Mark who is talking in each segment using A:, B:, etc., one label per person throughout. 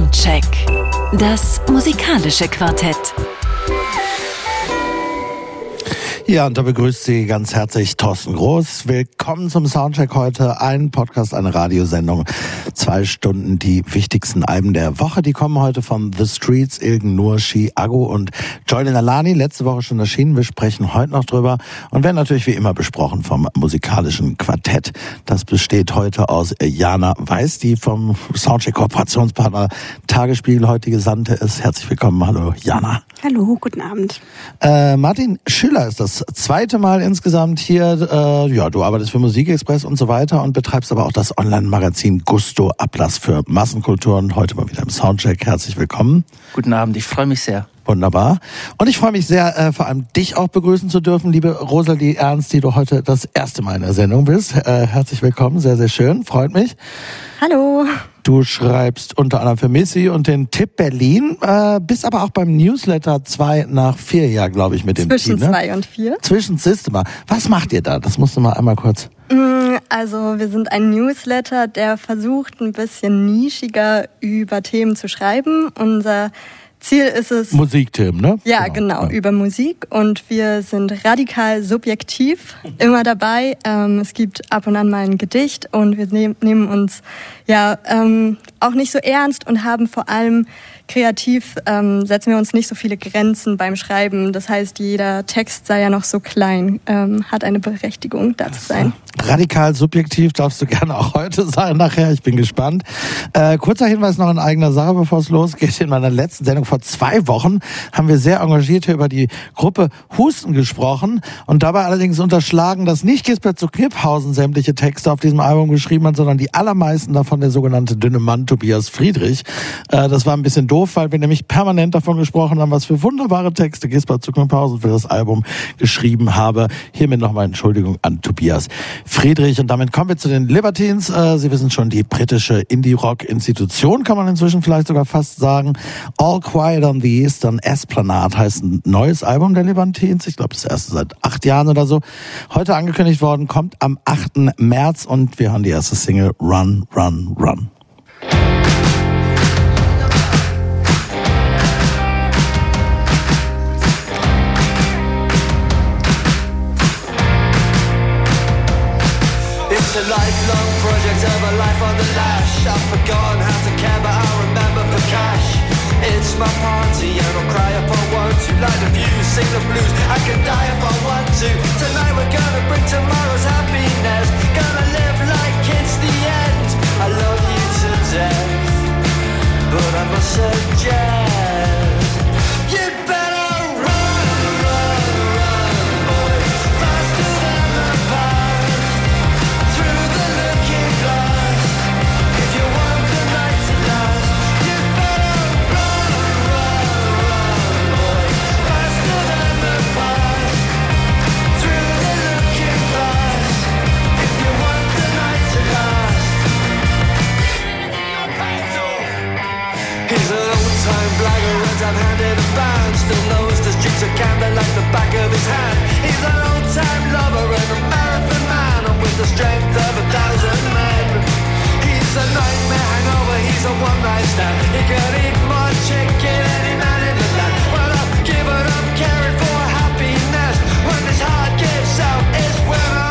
A: Soundcheck. Das musikalische Quartett.
B: Ja, und da begrüßt Sie ganz herzlich Thorsten Groß. Willkommen zum Soundcheck heute. Ein Podcast, eine Radiosendung. Zwei Stunden die wichtigsten Alben der Woche. Die kommen heute von The Streets, Ilgen Nur, Shi, Agu und Joyden Alani. Letzte Woche schon erschienen. Wir sprechen heute noch drüber und werden natürlich wie immer besprochen vom musikalischen Quartett. Das besteht heute aus Jana Weiß, die vom Soundcheck Kooperationspartner Tagesspiegel heute Gesandte ist. Herzlich willkommen. Hallo, Jana.
C: Hallo, guten Abend.
B: Äh, Martin Schiller ist das zweite Mal insgesamt hier. Äh, ja, du arbeitest für Musikexpress und so weiter und betreibst aber auch das Online-Magazin Gusto Ablass für Massenkultur und heute mal wieder im Soundcheck. Herzlich willkommen.
D: Guten Abend, ich freue mich sehr.
B: Wunderbar. Und ich freue mich sehr, äh, vor allem dich auch begrüßen zu dürfen, liebe Rosalie Ernst, die du heute das erste Mal in der Sendung bist. Äh, herzlich willkommen, sehr, sehr schön, freut mich.
C: Hallo.
B: Du schreibst unter anderem für Missy und den Tipp Berlin, äh, bist aber auch beim Newsletter 2 nach 4 Jahr, glaube ich, mit dem
C: Zwischen
B: Team. ne?
C: zwei und vier.
B: Zwischen Systema. Was macht ihr da? Das musst du mal einmal kurz.
C: Mm, Also wir sind ein Newsletter, der versucht ein bisschen nischiger über Themen zu schreiben. Unser Ziel ist es,
B: Musikthemen, ne?
C: ja genau, über Musik und wir sind radikal subjektiv immer dabei. Ähm, es gibt ab und an mal ein Gedicht und wir nehm, nehmen uns ja ähm, auch nicht so ernst und haben vor allem kreativ ähm, setzen wir uns nicht so viele Grenzen beim Schreiben. Das heißt, jeder Text sei ja noch so klein, ähm, hat eine Berechtigung, da zu sein.
B: Radikal subjektiv darfst du gerne auch heute sein nachher. Ich bin gespannt. Äh, kurzer Hinweis noch in eigener Sache, bevor es losgeht. In meiner letzten Sendung vor zwei Wochen haben wir sehr engagiert über die Gruppe Husten gesprochen und dabei allerdings unterschlagen, dass nicht Gisbert zu Kniphausen sämtliche Texte auf diesem Album geschrieben hat, sondern die allermeisten davon der sogenannte dünne Mann Tobias Friedrich. Äh, das war ein bisschen doof, weil wir nämlich permanent davon gesprochen haben, was für wunderbare Texte Gisbert zu Kniphausen für das Album geschrieben habe. Hiermit nochmal Entschuldigung an Tobias Friedrich. Und damit kommen wir zu den Libertines. Äh, Sie wissen schon, die britische Indie-Rock-Institution, kann man inzwischen vielleicht sogar fast sagen. All Quiet on the Eastern Esplanade heißt ein neues Album der Libertines. Ich glaube, das erste seit acht Jahren oder so. Heute angekündigt worden, kommt am 8. März und wir haben die erste Single Run, Run, Run.
E: Forgotten how to care, but I remember for cash. It's my party and I'll cry if I want to. Light the views, sing the blues. I can die if I want to. Tonight we're gonna bring tomorrow's happiness. Gonna live like it's the end. I love you to death, but I must suggest He's an old-time blackguard I've handed a band. Still knows the streets of Camden like the back of his hand. He's an old-time lover and a marathon man. And with the strength of a thousand men He's a nightmare hangover, he's a one-night stand. He could eat more chicken any man in the land. Well, I've given up caring for happiness. When this heart gives out it's when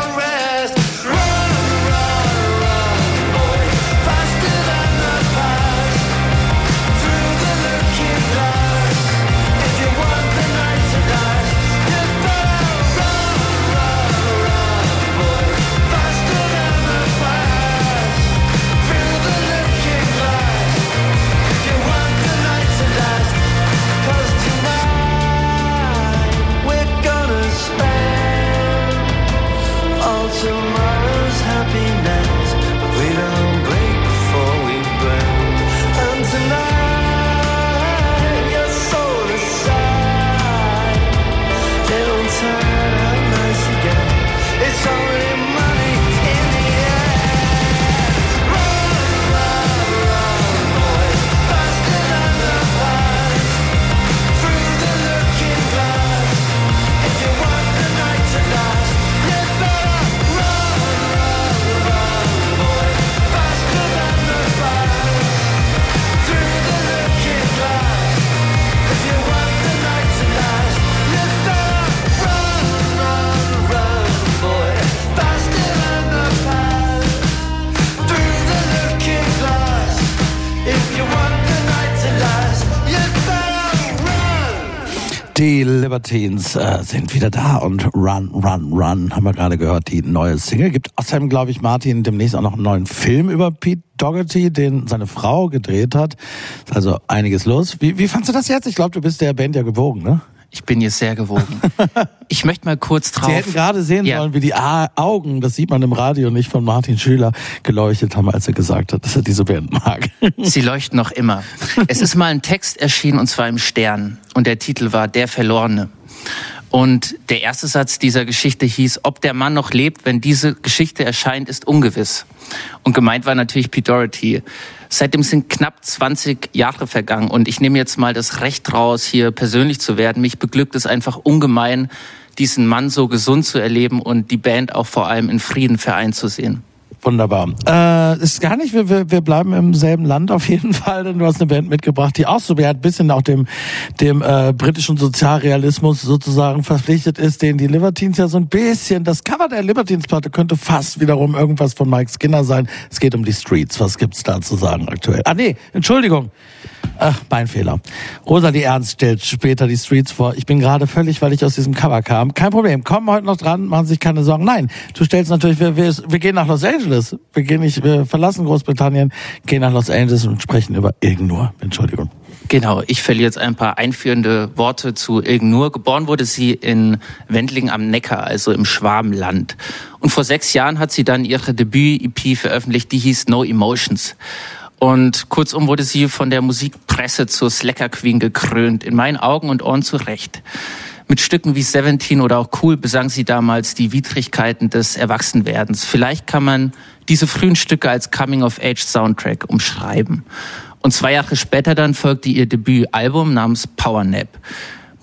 B: Die Libertines äh, sind wieder da und Run, Run, Run haben wir gerade gehört, die neue Single. Gibt außerdem, glaube ich, Martin demnächst auch noch einen neuen Film über Pete Dougherty, den seine Frau gedreht hat. Ist also einiges los. Wie, wie fandst du das jetzt? Ich glaube, du bist der Band ja gewogen, ne?
D: Ich bin jetzt sehr gewogen. Ich möchte mal kurz drauf.
B: Sie hätten gerade sehen
D: Ja.
B: sollen, wie die Augen, das sieht man im Radio nicht von Martin Schüler, geleuchtet haben, als er gesagt hat, dass er diese Band mag.
D: Sie leuchten noch immer. Es ist mal ein Text erschienen und zwar im Stern und der Titel war Der Verlorene. Und der erste Satz dieser Geschichte hieß, ob der Mann noch lebt, wenn diese Geschichte erscheint, ist ungewiss. Und gemeint war natürlich Pete Doherty. Seitdem sind knapp 20 Jahre vergangen und ich nehme jetzt mal das Recht raus, hier persönlich zu werden. Mich beglückt es einfach ungemein, diesen Mann so gesund zu erleben und die Band auch vor allem in Frieden vereint zu sehen.
B: Wunderbar. Äh, ist gar nicht, wir, wir, wir bleiben im selben Land auf jeden Fall, denn du hast eine Band mitgebracht, die auch so ein bisschen auch dem, dem äh, britischen Sozialrealismus sozusagen verpflichtet ist, den die Libertines ja so ein bisschen, das Cover der Libertines-Platte könnte fast wiederum irgendwas von Mike Skinner sein. Es geht um die Streets. Was gibt's da zu sagen aktuell? Ah nee, Entschuldigung. Ach, mein Fehler. Rosalie Ernst stellt später die Streets vor. Ich bin gerade völlig, weil ich aus diesem Cover kam. Kein Problem. Kommen heute noch dran, machen sich keine Sorgen. Nein, du stellst natürlich, wir, wir, wir gehen nach Los Angeles. Wir gehen nicht, wir verlassen Großbritannien, gehen nach Los Angeles und sprechen über Irgendnur. Entschuldigung.
D: Genau, ich verliere jetzt ein paar einführende Worte zu Ilgnur. Geboren wurde sie in Wendling am Neckar, also im Schwabenland. Und vor sechs Jahren hat sie dann ihre Debüt-EP veröffentlicht, die hieß No Emotions. Und kurzum wurde sie von der Musikpresse zur Slacker Queen gekrönt, in meinen Augen und Ohren zu Recht. Mit Stücken wie Seventeen oder auch Cool besang sie damals die Widrigkeiten des Erwachsenwerdens. Vielleicht kann man diese frühen Stücke als Coming-of-Age-Soundtrack umschreiben. Und zwei Jahre später dann folgte ihr Debütalbum namens Power Nap.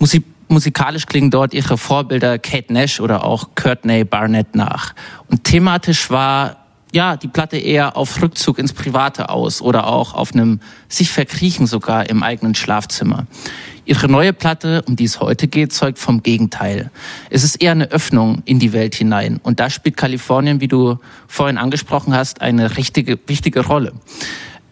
D: Musik musikalisch klingen dort ihre Vorbilder Kate Nash oder auch Courtney Barnett nach. Und thematisch war ja die Platte eher auf Rückzug ins Private aus oder auch auf einem sich verkriechen sogar im eigenen Schlafzimmer. Ihre neue Platte, um die es heute geht, zeugt vom Gegenteil. Es ist eher eine Öffnung in die Welt hinein. Und da spielt Kalifornien, wie du vorhin angesprochen hast, eine richtige, wichtige Rolle.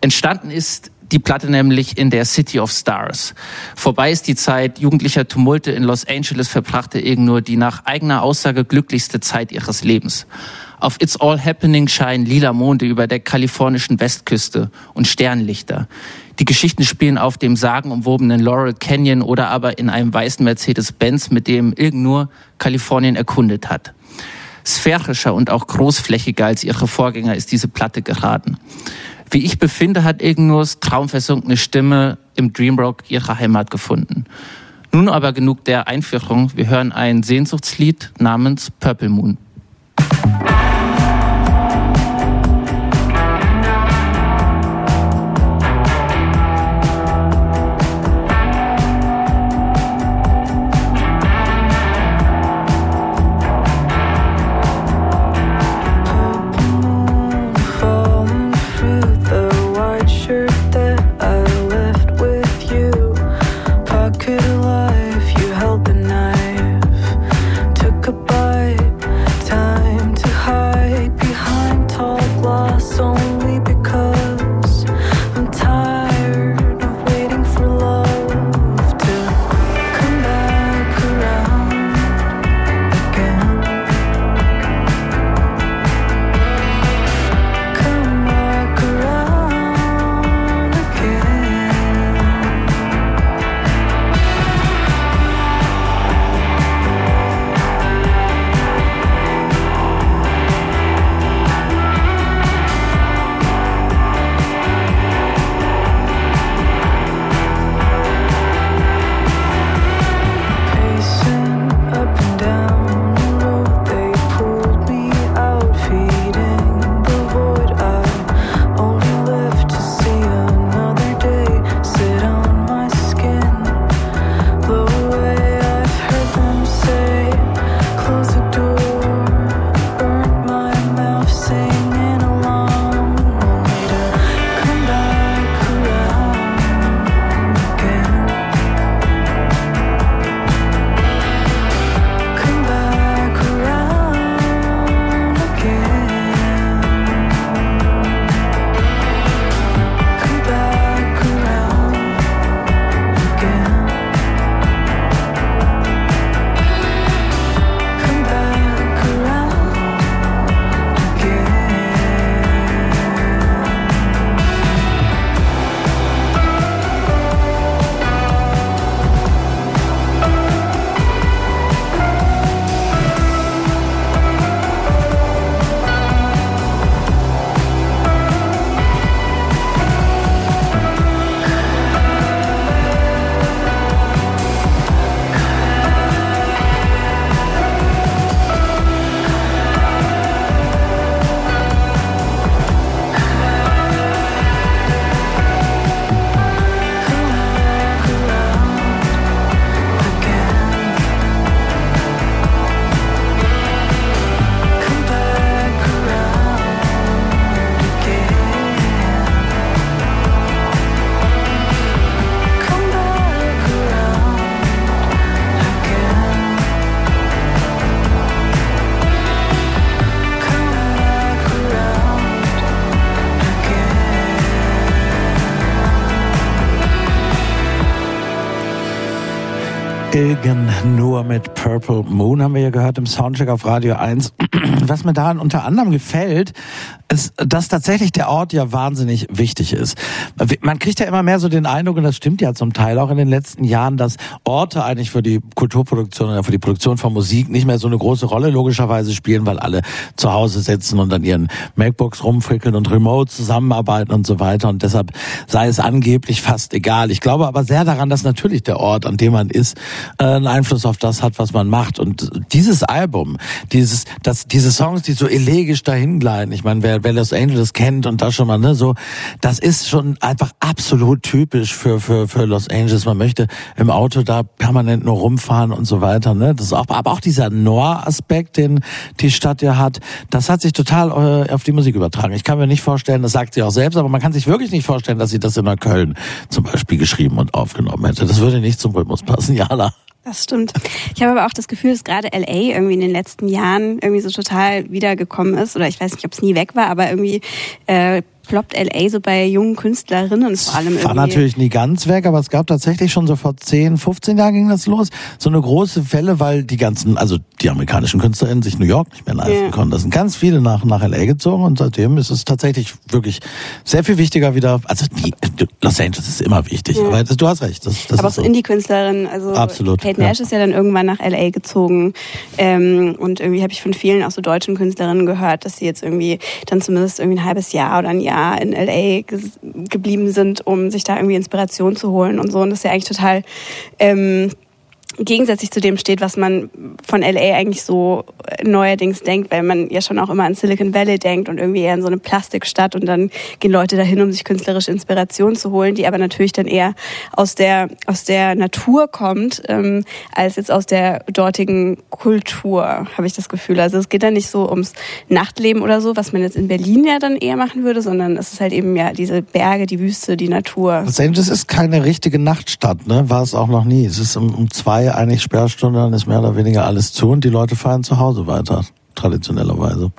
D: Entstanden ist die Platte nämlich in der City of Stars. Vorbei ist die Zeit jugendlicher Tumulte in Los Angeles verbrachte Irgend die nach eigener Aussage glücklichste Zeit ihres Lebens. Auf It's All Happening scheinen lila Monde über der kalifornischen Westküste und Sternlichter. Die Geschichten spielen auf dem sagenumwobenen Laurel Canyon oder aber in einem weißen Mercedes-Benz, mit dem Irgend Kalifornien erkundet hat. Sphärischer und auch großflächiger als ihre Vorgänger ist diese Platte geraten. Wie ich befinde, hat Ignurs traumversunkene Stimme im Dreamrock ihre Heimat gefunden. Nun aber genug der Einführung. Wir hören ein Sehnsuchtslied namens Purple Moon.
B: Ilgen nur mit Purple Moon haben wir ja gehört im Soundcheck auf Radio 1. Was mir daran unter anderem gefällt, ist, dass tatsächlich der Ort ja wahnsinnig wichtig ist. Man kriegt ja immer mehr so den Eindruck, und das stimmt ja zum Teil auch in den letzten Jahren, dass Orte eigentlich für die Kulturproduktion oder für die Produktion von Musik nicht mehr so eine große Rolle logischerweise spielen, weil alle zu Hause sitzen und an ihren MacBooks rumfrickeln und remote zusammenarbeiten und so weiter. Und deshalb sei es angeblich fast egal. Ich glaube aber sehr daran, dass natürlich der Ort, an dem man ist, äh, einen Einfluss auf das hat, was man macht. Und dieses Album, dieses, das, diese Songs, die so elegisch dahin gleiten, ich meine, wer wer, Los Angeles kennt und da schon mal, ne, so, das ist schon einfach absolut typisch für, für, für Los Angeles. Man möchte im Auto da permanent nur rumfahren und so weiter, ne. Das ist auch, aber auch dieser Noir-Aspekt, den die Stadt ja hat, das hat sich total äh, auf die Musik übertragen. Ich kann mir nicht vorstellen, das sagt sie auch selbst, aber man kann sich wirklich nicht vorstellen, dass sie das in Neukölln zum Beispiel geschrieben und aufgenommen hätte. Das würde nicht zum Rhythmus passen, Jana.
F: Das stimmt. Ich habe aber auch das Gefühl, dass gerade LA irgendwie in den letzten Jahren irgendwie so total wiedergekommen ist. Oder ich weiß nicht, ob es nie weg war, aber irgendwie äh, ploppt LA so bei jungen Künstlerinnen vor allem
B: War natürlich nie ganz weg, aber es gab tatsächlich schon so vor 10, 15 Jahren ging das los. So eine große Welle, weil die ganzen, also die amerikanischen KünstlerInnen sich New York nicht mehr leisten ja. konnten. Da sind ganz viele nach, nach LA gezogen und seitdem ist es tatsächlich wirklich sehr viel wichtiger wieder, also die, Los Angeles ist immer wichtig, ja. aber das, du hast recht. Das, das
F: aber auch so Indie-Künstlerinnen, also Absolut, Kate Nash ja. ist ja dann irgendwann nach LA gezogen ähm, und irgendwie habe ich von vielen auch so deutschen Künstlerinnen gehört, dass sie jetzt irgendwie dann zumindest irgendwie ein halbes Jahr oder ein Jahr Jahr in LA geblieben sind, um sich da irgendwie Inspiration zu holen und so. Und das ist ja eigentlich total ähm, gegensätzlich zu dem steht, was man von LA eigentlich so neuerdings denkt, weil man ja schon auch immer an Silicon Valley denkt und irgendwie eher in so eine Plastikstadt und dann gehen Leute dahin, um sich künstlerische Inspiration zu holen, die aber natürlich dann eher aus der aus der Natur kommt, ähm, als jetzt aus der dortigen Kultur, habe ich das Gefühl. Also es geht dann nicht so ums Nachtleben oder so, was man jetzt in Berlin ja dann eher machen würde, sondern es ist halt eben ja diese Berge, die Wüste, die Natur.
B: Los Angeles ist keine richtige Nachtstadt, ne? War es auch noch nie. Es ist um, um zwei eigentlich Sperrstunde, dann ist mehr oder weniger alles zu und die Leute fahren zu Hause weiter traditionellerweise.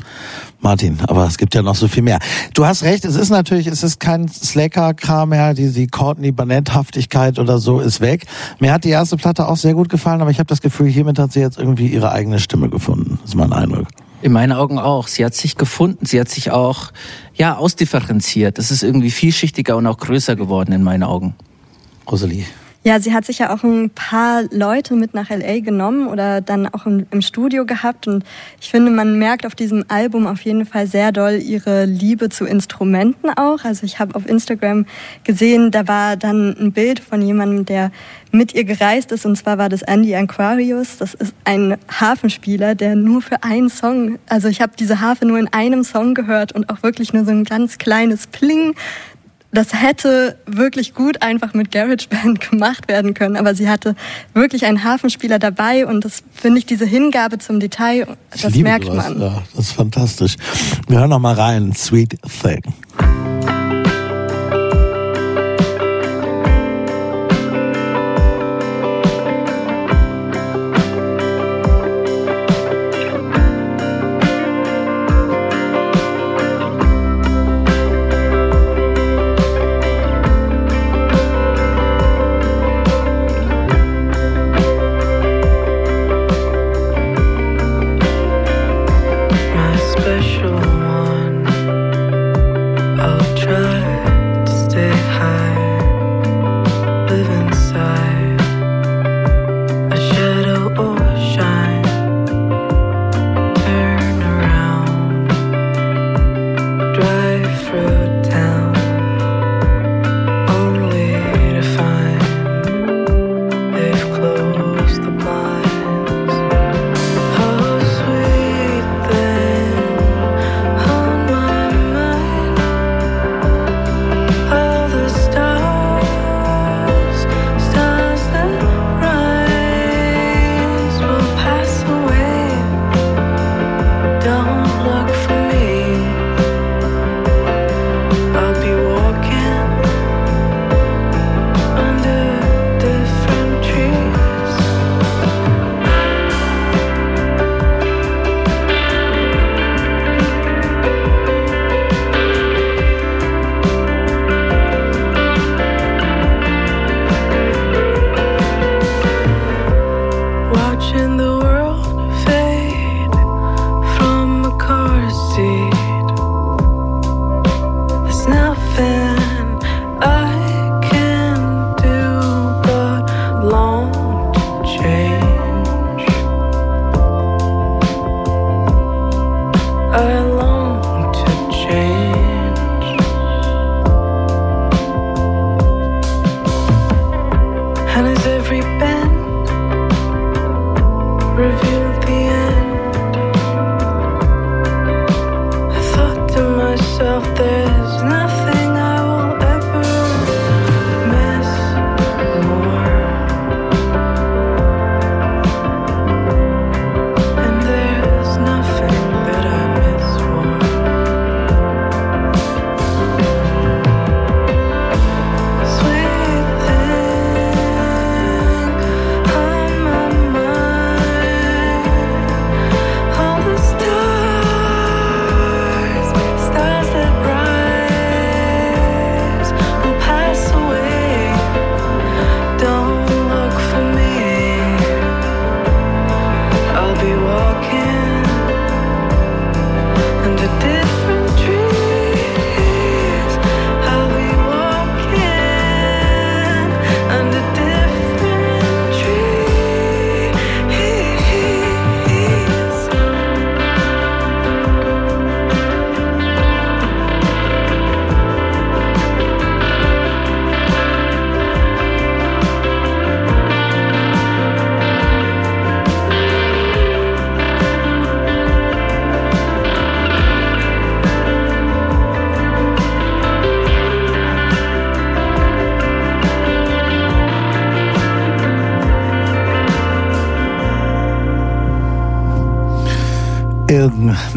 B: Martin, aber es gibt ja noch so viel mehr. Du hast recht, es ist natürlich, es ist kein Slacker-Kram mehr, die, die Courtney Barnett-Haftigkeit oder so ist weg. Mir hat die erste Platte auch sehr gut gefallen, aber ich habe das Gefühl, hiermit hat sie jetzt irgendwie ihre eigene Stimme gefunden. Das ist mein Eindruck.
D: In meinen Augen auch. Sie hat sich gefunden, sie hat sich auch, ja, ausdifferenziert. Es ist irgendwie vielschichtiger und auch größer geworden in meinen Augen.
B: Rosalie.
C: Ja, sie hat sich ja auch ein paar Leute mit nach LA genommen oder dann auch im, im, Studio gehabt. Und ich finde, man merkt auf diesem Album auf jeden Fall sehr doll ihre Liebe zu Instrumenten auch. Also ich habe auf Instagram gesehen, da war dann ein Bild von jemandem, der mit ihr gereist ist. Und zwar war das Andy Aquarius. Das ist ein Hafenspieler, der nur für einen Song, also ich habe diese Harfe nur in einem Song gehört und auch wirklich nur so ein ganz kleines Pling das hätte wirklich gut einfach mit GarageBand gemacht werden können, aber sie hatte wirklich einen Hafenspieler dabei und das finde ich diese Hingabe zum Detail, das merkt
B: das.
C: man.
B: Ja, das ist fantastisch. Wir hören noch mal rein, Sweet Thing.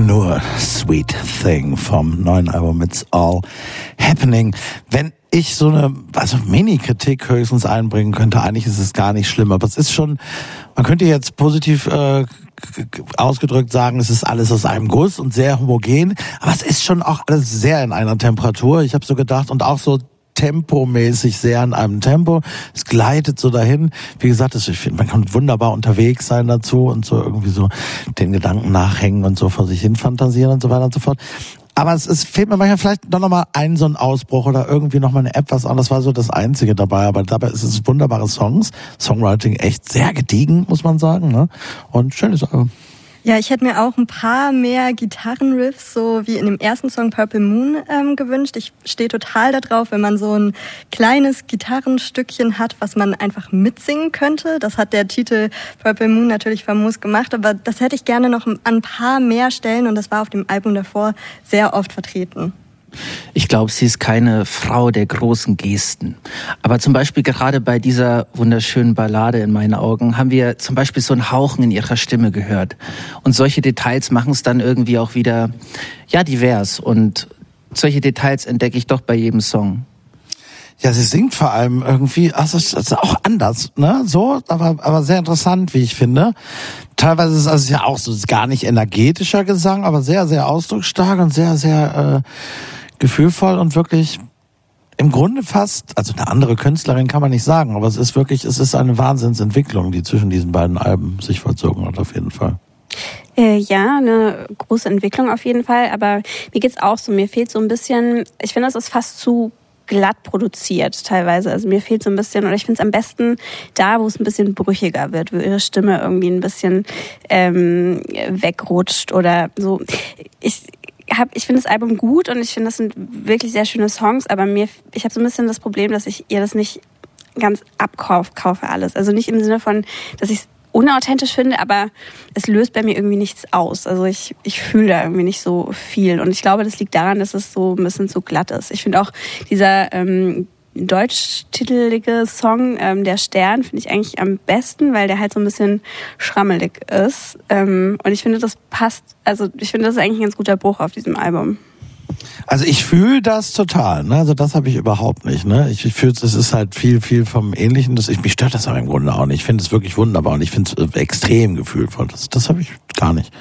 B: Nur Sweet Thing vom neuen Album It's All Happening. Wenn ich so eine also Mini-Kritik höchstens einbringen könnte, eigentlich ist es gar nicht schlimm, aber es ist schon, man könnte jetzt positiv äh, ausgedrückt sagen, es ist alles aus einem Guss und sehr homogen, aber es ist schon auch alles sehr in einer Temperatur. Ich habe so gedacht und auch so tempomäßig sehr in einem Tempo. Es gleitet so dahin. Wie gesagt, ich finde, man kann wunderbar unterwegs sein dazu und so irgendwie so den Gedanken nachhängen und so vor sich hin fantasieren und so weiter und so fort. Aber es, es fehlt mir manchmal vielleicht noch mal ein so ein Ausbruch oder irgendwie noch mal eine App was anderes. Das war so das Einzige dabei. Aber dabei ist es wunderbare Songs. Songwriting echt sehr gediegen, muss man sagen. Ne? Und schönes Album.
C: Ja, ich hätte mir auch ein paar mehr Gitarrenriffs, so wie in dem ersten Song Purple Moon, ähm, gewünscht. Ich stehe total darauf, wenn man so ein kleines Gitarrenstückchen hat, was man einfach mitsingen könnte. Das hat der Titel Purple Moon natürlich famos gemacht, aber das hätte ich gerne noch an ein paar mehr Stellen und das war auf dem Album davor sehr oft vertreten.
D: Ich glaube, sie ist keine Frau der großen Gesten. Aber zum Beispiel gerade bei dieser wunderschönen Ballade in meinen Augen haben wir zum Beispiel so ein Hauchen in ihrer Stimme gehört. Und solche Details machen es dann irgendwie auch wieder, ja, divers. Und solche Details entdecke ich doch bei jedem Song.
B: Ja, sie singt vor allem irgendwie, also es ist auch anders, ne? So, aber, aber sehr interessant, wie ich finde. Teilweise ist es ja auch so gar nicht energetischer Gesang, aber sehr, sehr ausdrucksstark und sehr, sehr äh, gefühlvoll und wirklich im Grunde fast, also eine andere Künstlerin kann man nicht sagen, aber es ist wirklich, es ist eine Wahnsinnsentwicklung, die zwischen diesen beiden Alben sich vollzogen hat, auf jeden Fall.
F: Äh, ja, eine große Entwicklung auf jeden Fall, aber mir geht's auch so, mir fehlt so ein bisschen, ich finde, das ist fast zu glatt produziert teilweise. Also mir fehlt so ein bisschen, oder ich finde es am besten da, wo es ein bisschen brüchiger wird, wo ihre Stimme irgendwie ein bisschen ähm, wegrutscht oder so. Ich, hab, ich finde das Album gut und ich finde, das sind wirklich sehr schöne Songs, aber mir, ich habe so ein bisschen das Problem, dass ich ihr das nicht ganz abkaufe alles. Also nicht im Sinne von, dass ich es unauthentisch finde, aber es löst bei mir irgendwie nichts aus. Also ich, ich fühle da irgendwie nicht so viel. Und ich glaube, das liegt daran, dass es so ein bisschen zu glatt ist. Ich finde auch dieser ähm, deutschtitelige Song, ähm, Der Stern, finde ich eigentlich am besten, weil der halt so ein bisschen schrammelig ist. Ähm, und ich finde, das passt, also ich finde, das ist eigentlich ein ganz guter Bruch auf diesem Album.
B: Also ich fühle das total, ne? Also das habe ich überhaupt nicht, ne? Ich, ich fühle es ist halt viel, viel vom Ähnlichen. Das, ich, mich stört das aber im Grunde auch nicht. Ich finde es wirklich wunderbar und ich finde es äh, extrem gefühlvoll. Das, das habe ich gar nicht.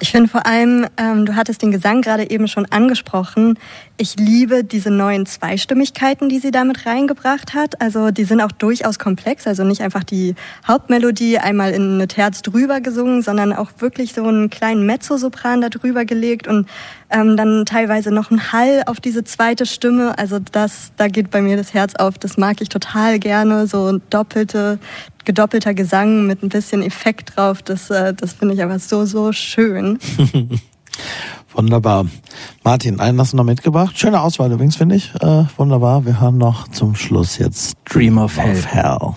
C: Ich finde vor allem, ähm, du hattest den Gesang gerade eben schon angesprochen. Ich liebe diese neuen Zweistimmigkeiten, die sie damit reingebracht hat. Also die sind auch durchaus komplex. Also nicht einfach die Hauptmelodie einmal in eine Terz drüber gesungen, sondern auch wirklich so einen kleinen Mezzosopran da drüber gelegt und ähm, dann teilweise noch ein Hall auf diese zweite Stimme. Also das, da geht bei mir das Herz auf. Das mag ich total gerne. So doppelte gedoppelter Gesang mit ein bisschen Effekt drauf. Das, äh, das finde ich aber so, so schön.
B: Wunderbar. Martin, einen hast du noch mitgebracht. Schöne Auswahl übrigens, finde ich. Äh, wunderbar. Wir hören noch zum Schluss jetzt
D: Dream of Hell.
B: Of Hell.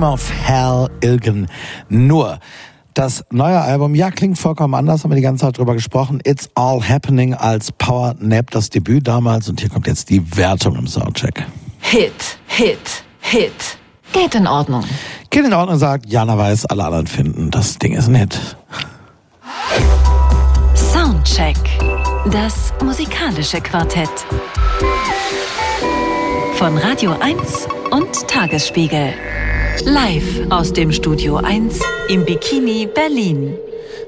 B: Dream of Hell Ilgen Nur. Das neue Album, ja, klingt vollkommen anders, haben wir die ganze Zeit drüber gesprochen. It's All Happening als Power Nap, das Debüt damals. Und hier kommt jetzt die Wertung im Soundcheck.
A: Hit, Hit, Hit. Geht in Ordnung.
B: Geht in Ordnung, sagt Jana Weiß, alle anderen finden, das Ding ist ein Hit.
A: Soundcheck. Das musikalische Quartett. Von Radio 1 und Tagesspiegel. Live aus dem Studio 1 im Bikini Berlin.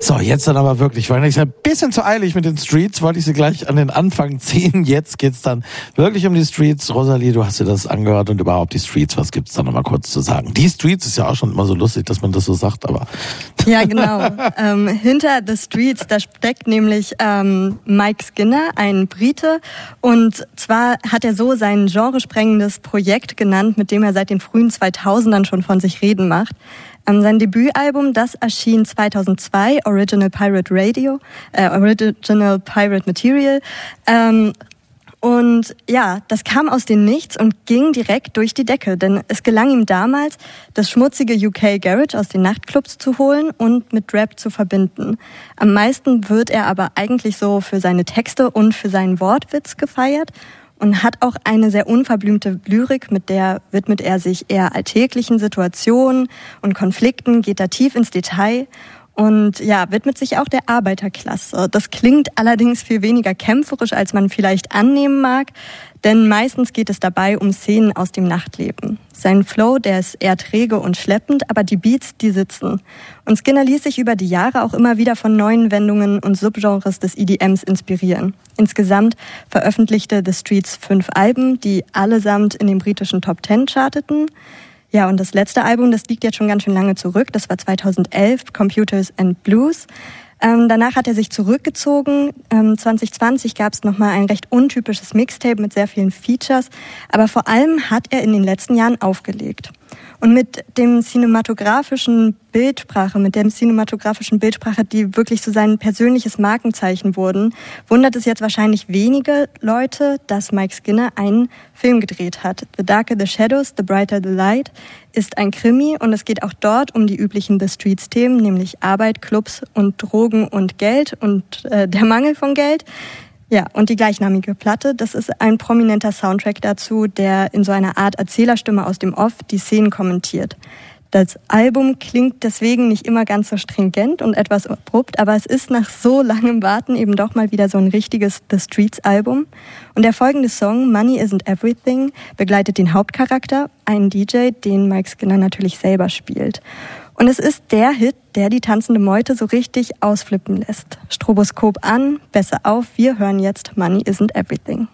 B: So, jetzt dann aber wirklich, weil ich ein bisschen zu eilig mit den Streets, wollte ich sie gleich an den Anfang ziehen. Jetzt geht's dann wirklich um die Streets. Rosalie, du hast dir das angehört und überhaupt die Streets, was gibt's da nochmal kurz zu sagen? Die Streets ist ja auch schon immer so lustig, dass man das so sagt, aber.
C: Ja, genau. ähm, hinter The Streets, da steckt nämlich ähm, Mike Skinner, ein Brite. Und zwar hat er so sein genresprengendes Projekt genannt, mit dem er seit den frühen 2000ern schon von sich reden macht. Sein Debütalbum, das erschien 2002, Original Pirate Radio, äh, Original Pirate Material. Ähm, und ja, das kam aus dem Nichts und ging direkt durch die Decke, denn es gelang ihm damals, das schmutzige UK Garage aus den Nachtclubs zu holen und mit Rap zu verbinden. Am meisten wird er aber eigentlich so für seine Texte und für seinen Wortwitz gefeiert und hat auch eine sehr unverblümte Lyrik, mit der widmet er sich eher alltäglichen Situationen und Konflikten, geht da tief ins Detail und ja, widmet sich auch der Arbeiterklasse. Das klingt allerdings viel weniger kämpferisch, als man vielleicht annehmen mag, denn meistens geht es dabei um Szenen aus dem Nachtleben. Sein Flow, der ist eher träge und schleppend, aber die Beats, die sitzen. Und Skinner ließ sich über die Jahre auch immer wieder von neuen Wendungen und Subgenres des EDMs inspirieren. Insgesamt veröffentlichte The Streets fünf Alben, die allesamt in den britischen Top Ten charteten. Ja, und das letzte Album, das liegt jetzt schon ganz schön lange zurück. Das war 2011, Computers and Blues. Ähm, danach hat er sich zurückgezogen. Ähm, 2020 gab es nochmal ein recht untypisches Mixtape mit sehr vielen Features. Aber vor allem hat er in den letzten Jahren aufgelegt. Und mit dem cinematografischen Bildsprache, mit der cinematografischen Bildsprache, die wirklich so sein persönliches Markenzeichen wurden, wundert es jetzt wahrscheinlich wenige Leute, dass Mike Skinner einen Film gedreht hat. The Darker the Shadows, The Brighter the Light ist ein Krimi und es geht auch dort um die üblichen The Streets Themen, nämlich Arbeit, Clubs und Drogen und Geld und äh, der Mangel von Geld. Ja, und die gleichnamige Platte, das ist ein prominenter Soundtrack dazu, der in so einer Art Erzählerstimme aus dem Off die Szenen kommentiert. Das Album klingt deswegen nicht immer ganz so stringent und etwas abrupt, aber es ist nach so langem Warten eben doch mal wieder so ein richtiges The Streets Album. Und der folgende Song, Money Isn't Everything, begleitet den Hauptcharakter, einen DJ, den Mike Skinner natürlich selber spielt. Und es ist der Hit, der die tanzende Meute so richtig ausflippen lässt. Stroboskop an, besser auf, wir hören jetzt Money Isn't Everything.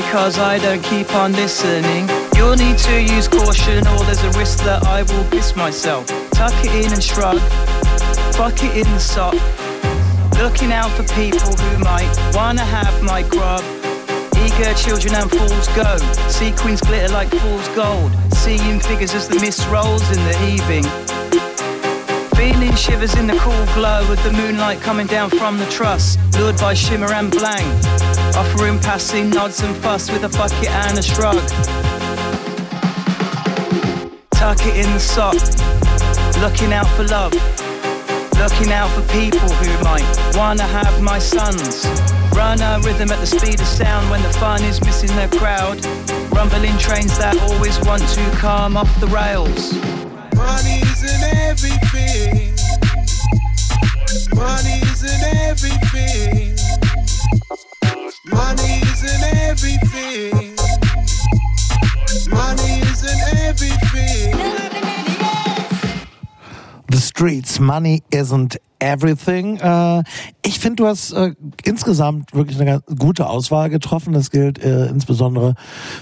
G: Because I don't keep on listening. You'll need to use caution or there's a risk that I will piss myself. Tuck it in and shrug, fuck it in the sock. Looking out for people who might wanna have my grub. Eager children and fools go. Sequins glitter like fool's gold. Seeing figures as the mist rolls in the evening. Feeling shivers in the cool glow of the moonlight coming down from the truss. Lured by shimmer and blang. Offering passing nods and fuss with a bucket and a shrug. Tuck it in the sock. Looking out for love. Looking out for people who might wanna have my sons. Run a rhythm at the speed of sound when the fun is missing the crowd. Rumbling trains that always want to come off the rails.
H: Money's in everything. Money's in everything. Money's in everything. Money's in everything.
B: The streets, money isn't everything. Äh, ich finde, du hast äh, insgesamt wirklich eine gute Auswahl getroffen. Das gilt äh, insbesondere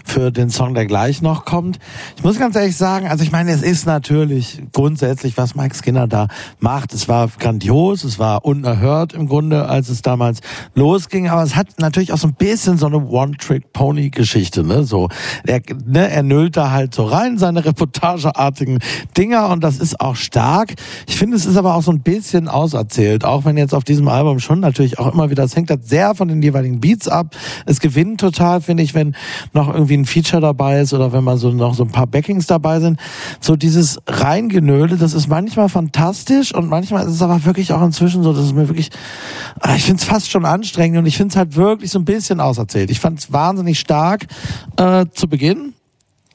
B: für den Song, der gleich noch kommt. Ich muss ganz ehrlich sagen, also ich meine, es ist natürlich grundsätzlich, was Mike Skinner da macht. Es war grandios, es war unerhört im Grunde, als es damals losging. Aber es hat natürlich auch so ein bisschen so eine One-Trick-Pony-Geschichte. Ne? So, er, ne, er nüllt da halt so rein seine reportageartigen Dinger und das ist auch stark. Ich finde, es ist aber auch so ein bisschen auserzählt, auch wenn jetzt auf diesem Album schon natürlich auch immer wieder, es hängt halt sehr von den jeweiligen Beats ab. Es gewinnt total, finde ich, wenn noch irgendwie ein Feature dabei ist oder wenn mal so noch so ein paar Backings dabei sind. So dieses Reingenöle, das ist manchmal fantastisch und manchmal ist es aber wirklich auch inzwischen so, dass es mir wirklich, ah, ich finde es fast schon anstrengend und ich finde es halt wirklich so ein bisschen auserzählt. Ich fand es wahnsinnig stark äh, zu Beginn.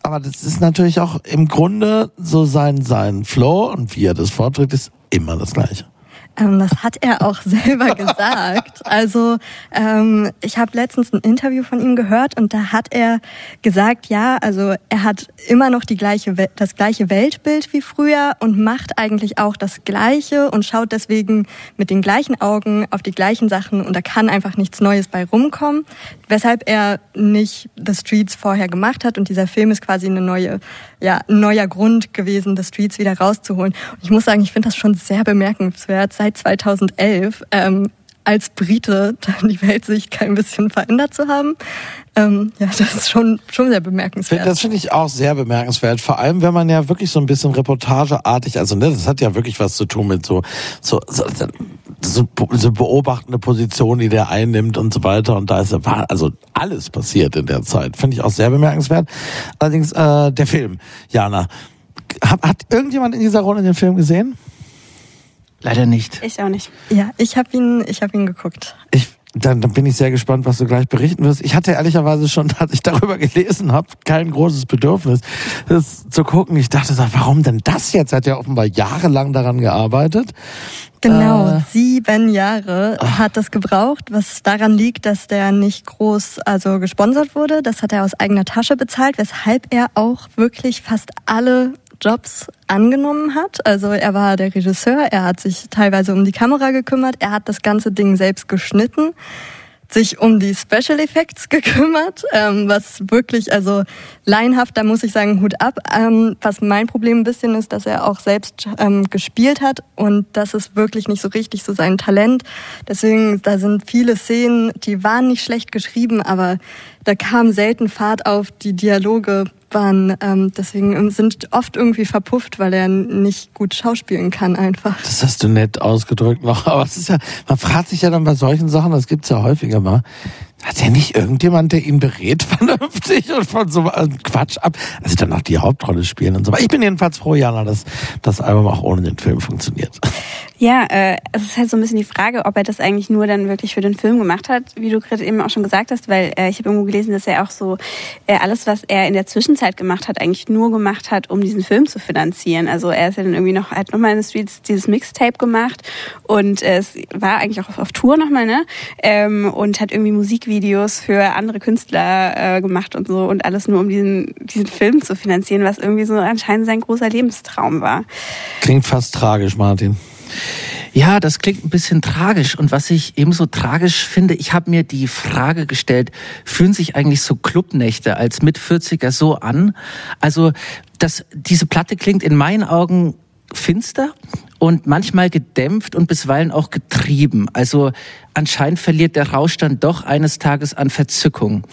B: Aber das ist natürlich auch im Grunde so sein, sein Flow und wie er das vorträgt, ist immer das Gleiche.
C: Ähm, das hat er auch selber gesagt. Also ähm, ich habe letztens ein Interview von ihm gehört und da hat er gesagt, ja, also er hat immer noch die gleiche, das gleiche Weltbild wie früher und macht eigentlich auch das Gleiche und schaut deswegen mit den gleichen Augen auf die gleichen Sachen und da kann einfach nichts Neues bei rumkommen. Weshalb er nicht The Streets vorher gemacht hat und dieser Film ist quasi eine neue, ja, neuer Grund gewesen, The Streets wieder rauszuholen. Und ich muss sagen, ich finde das schon sehr bemerkenswert. Seit seit 2011 ähm, als Brite die Welt sich kein bisschen verändert zu haben. Ähm, ja, das ist schon, schon sehr bemerkenswert.
B: Das finde ich auch sehr bemerkenswert. Vor allem, wenn man ja wirklich so ein bisschen reportageartig, also ne, das hat ja wirklich was zu tun mit so, so, so, so, so beobachtende Position, die der einnimmt und so weiter. Und da ist also alles passiert in der Zeit. Finde ich auch sehr bemerkenswert. Allerdings äh, der Film, Jana. Hat, hat irgendjemand in dieser Runde den Film gesehen?
D: Leider nicht.
F: Ich auch nicht.
C: Ja, ich habe ihn, ich habe ihn geguckt.
B: Ich, dann, dann bin ich sehr gespannt, was du gleich berichten wirst. Ich hatte ehrlicherweise schon, als ich darüber gelesen habe, kein großes Bedürfnis, das zu gucken. Ich dachte, warum denn das jetzt? Er hat ja offenbar jahrelang daran gearbeitet.
C: Genau, äh, sieben Jahre ach. hat das gebraucht, was daran liegt, dass der nicht groß also gesponsert wurde. Das hat er aus eigener Tasche bezahlt, weshalb er auch wirklich fast alle Jobs angenommen hat. Also er war der Regisseur, er hat sich teilweise um die Kamera gekümmert, er hat das ganze Ding selbst geschnitten, sich um die Special Effects gekümmert, ähm, was wirklich, also laienhaft, da muss ich sagen, Hut ab. Ähm, was mein Problem ein bisschen ist, dass er auch selbst ähm, gespielt hat und das ist wirklich nicht so richtig so sein Talent. Deswegen, da sind viele Szenen, die waren nicht schlecht geschrieben, aber da kam selten Fahrt auf, die Dialoge waren ähm, deswegen sind oft irgendwie verpufft, weil er nicht gut schauspielen kann einfach.
B: Das hast du nett ausgedrückt noch, aber es ist ja, man fragt sich ja dann bei solchen Sachen, das gibt's ja häufiger mal, hat er nicht irgendjemand, der ihn berät vernünftig und von so einem Quatsch ab? Also dann auch die Hauptrolle spielen und so. Ich bin jedenfalls froh, Jana, dass das Album auch ohne den Film funktioniert.
F: Ja, äh, es ist halt so ein bisschen die Frage, ob er das eigentlich nur dann wirklich für den Film gemacht hat, wie du gerade eben auch schon gesagt hast, weil äh, ich habe irgendwo gelesen, dass er auch so äh, alles, was er in der Zwischenzeit gemacht hat, eigentlich nur gemacht hat, um diesen Film zu finanzieren. Also er ist ja dann irgendwie noch, hat nochmal in den Streets dieses Mixtape gemacht und äh, es war eigentlich auch auf, auf Tour nochmal, ne? Ähm, und hat irgendwie Musikvideos für andere Künstler äh, gemacht und so und alles nur, um diesen, diesen Film zu finanzieren, was irgendwie so anscheinend sein großer Lebenstraum war.
B: Klingt fast tragisch, Martin.
D: Ja, das klingt ein bisschen tragisch. Und was ich ebenso tragisch finde, ich habe mir die Frage gestellt, fühlen sich eigentlich so Clubnächte als mit 40er so an? Also, das, diese Platte klingt in meinen Augen finster und manchmal gedämpft und bisweilen auch getrieben. Also anscheinend verliert der Rausch dann doch eines Tages an Verzückung.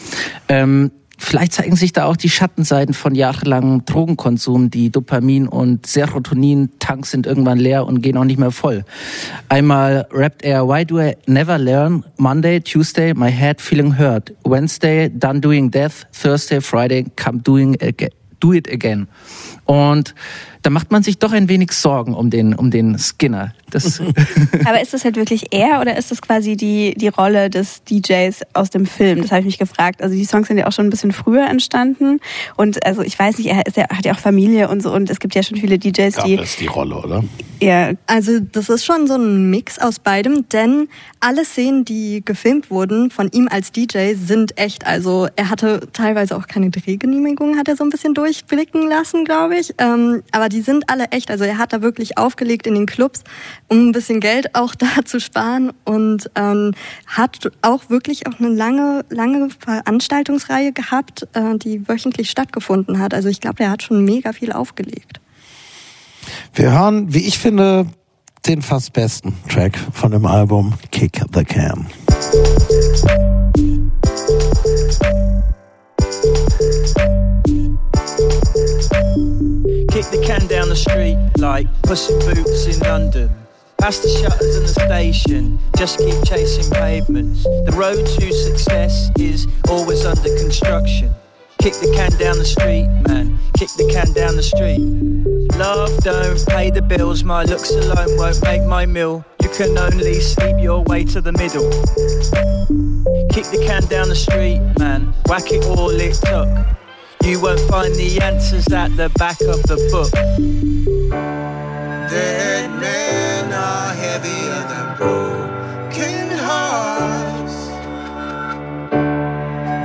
D: Ähm, Vielleicht zeigen sich da auch die Schattenseiten von jahrelangem Drogenkonsum. Die Dopamin- und Serotonin-Tanks sind irgendwann leer und gehen auch nicht mehr voll. Einmal rappt er, Why do I never learn? Monday, Tuesday, my head feeling hurt. Wednesday, done doing death. Thursday, Friday, come doing again. Do it again. Und da macht man sich doch ein wenig Sorgen um den, um den Skinner.
F: Das Aber ist das halt wirklich er oder ist das quasi die, die Rolle des DJs aus dem Film? Das habe ich mich gefragt. Also die Songs sind ja auch schon ein bisschen früher entstanden und also ich weiß nicht, er, ist ja, hat ja auch Familie und so und es gibt ja schon viele DJs, die...
B: Das ist die Rolle, oder?
C: Ja. Also das ist schon so ein Mix aus beidem, denn alle Szenen, die gefilmt wurden von ihm als DJ, sind echt. Also er hatte teilweise auch keine Drehgenehmigung, hat er so ein bisschen durchblicken lassen, glaube ich. Ähm, aber die sind alle echt. Also er hat da wirklich aufgelegt in den Clubs, um ein bisschen Geld auch da zu sparen und ähm, hat auch wirklich auch eine lange, lange Veranstaltungsreihe gehabt, äh, die wöchentlich stattgefunden hat. Also ich glaube, er hat schon mega viel aufgelegt.
B: Wir hören, wie ich finde, den fast besten Track von dem Album Kick the Can.
G: Kick the can down the street like pussy boots in London. Past the shutters and the station, just keep chasing pavements. The road to success is always under construction. Kick the can down the street, man. Kick the can down the street. Love don't pay the bills, my looks alone won't make my meal. You can only sleep your way to the middle. Kick the can down the street, man. Whack it all it took. You won't find the answers at the back of the book.
H: Dead men are heavier than broken hearts.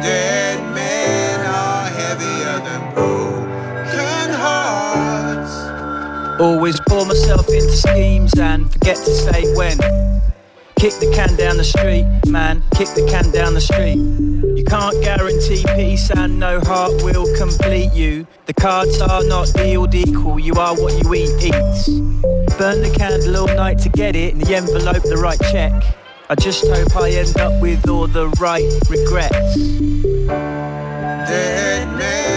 H: Dead men are heavier than broken hearts.
G: Always pour myself into schemes and forget to say when. Kick the can down the street, man. Kick the can down the street. You can't guarantee peace and no heart will complete you. The cards are not dealed equal, you are what you eat eats. Burn the candle all night to get it, in the envelope the right check. I just hope I end up with all the right regrets.
H: Dead men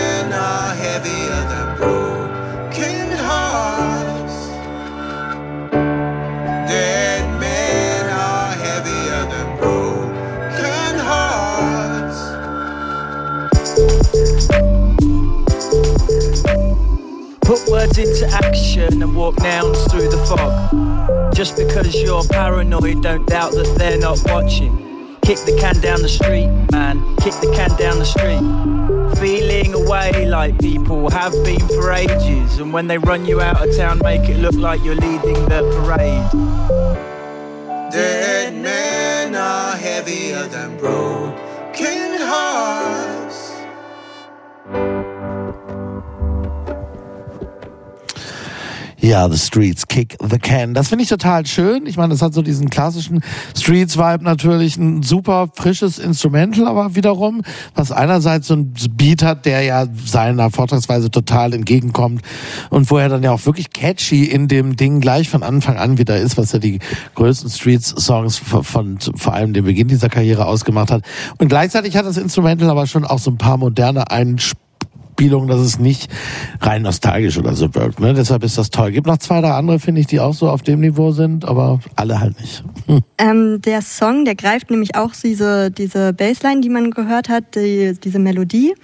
G: and walk nouns through the fog. Just because you're paranoid, don't doubt that they're not watching. Kick the can down the street, man. Kick the can down the street. Feeling away like people have been for ages. And when they run you out of town, make it look like you're leading the parade.
H: Dead men are heavier than broken hearts.
B: Ja, The Streets Kick the Can. Das finde ich total schön. Ich meine, das hat so diesen klassischen Streets-Vibe natürlich, ein super frisches Instrumental, aber wiederum, was einerseits so ein Beat hat, der ja seiner Vortragsweise total entgegenkommt und wo er dann ja auch wirklich catchy in dem Ding gleich von Anfang an wieder ist, was ja die größten Streets-Songs von, von vor allem dem Beginn dieser Karriere ausgemacht hat. Und gleichzeitig hat das Instrumental aber schon auch so ein paar moderne Einspielungen Anspielung, dass es nicht rein nostalgisch oder so wirkt. Ne? Deshalb ist das toll. Gibt noch zwei, drei andere, finde ich, die auch so auf dem Niveau sind, aber alle halt nicht. Hm.
C: Ähm, der Song, der greift nämlich auch diese, diese Bassline, die man gehört hat, die, diese Melodie.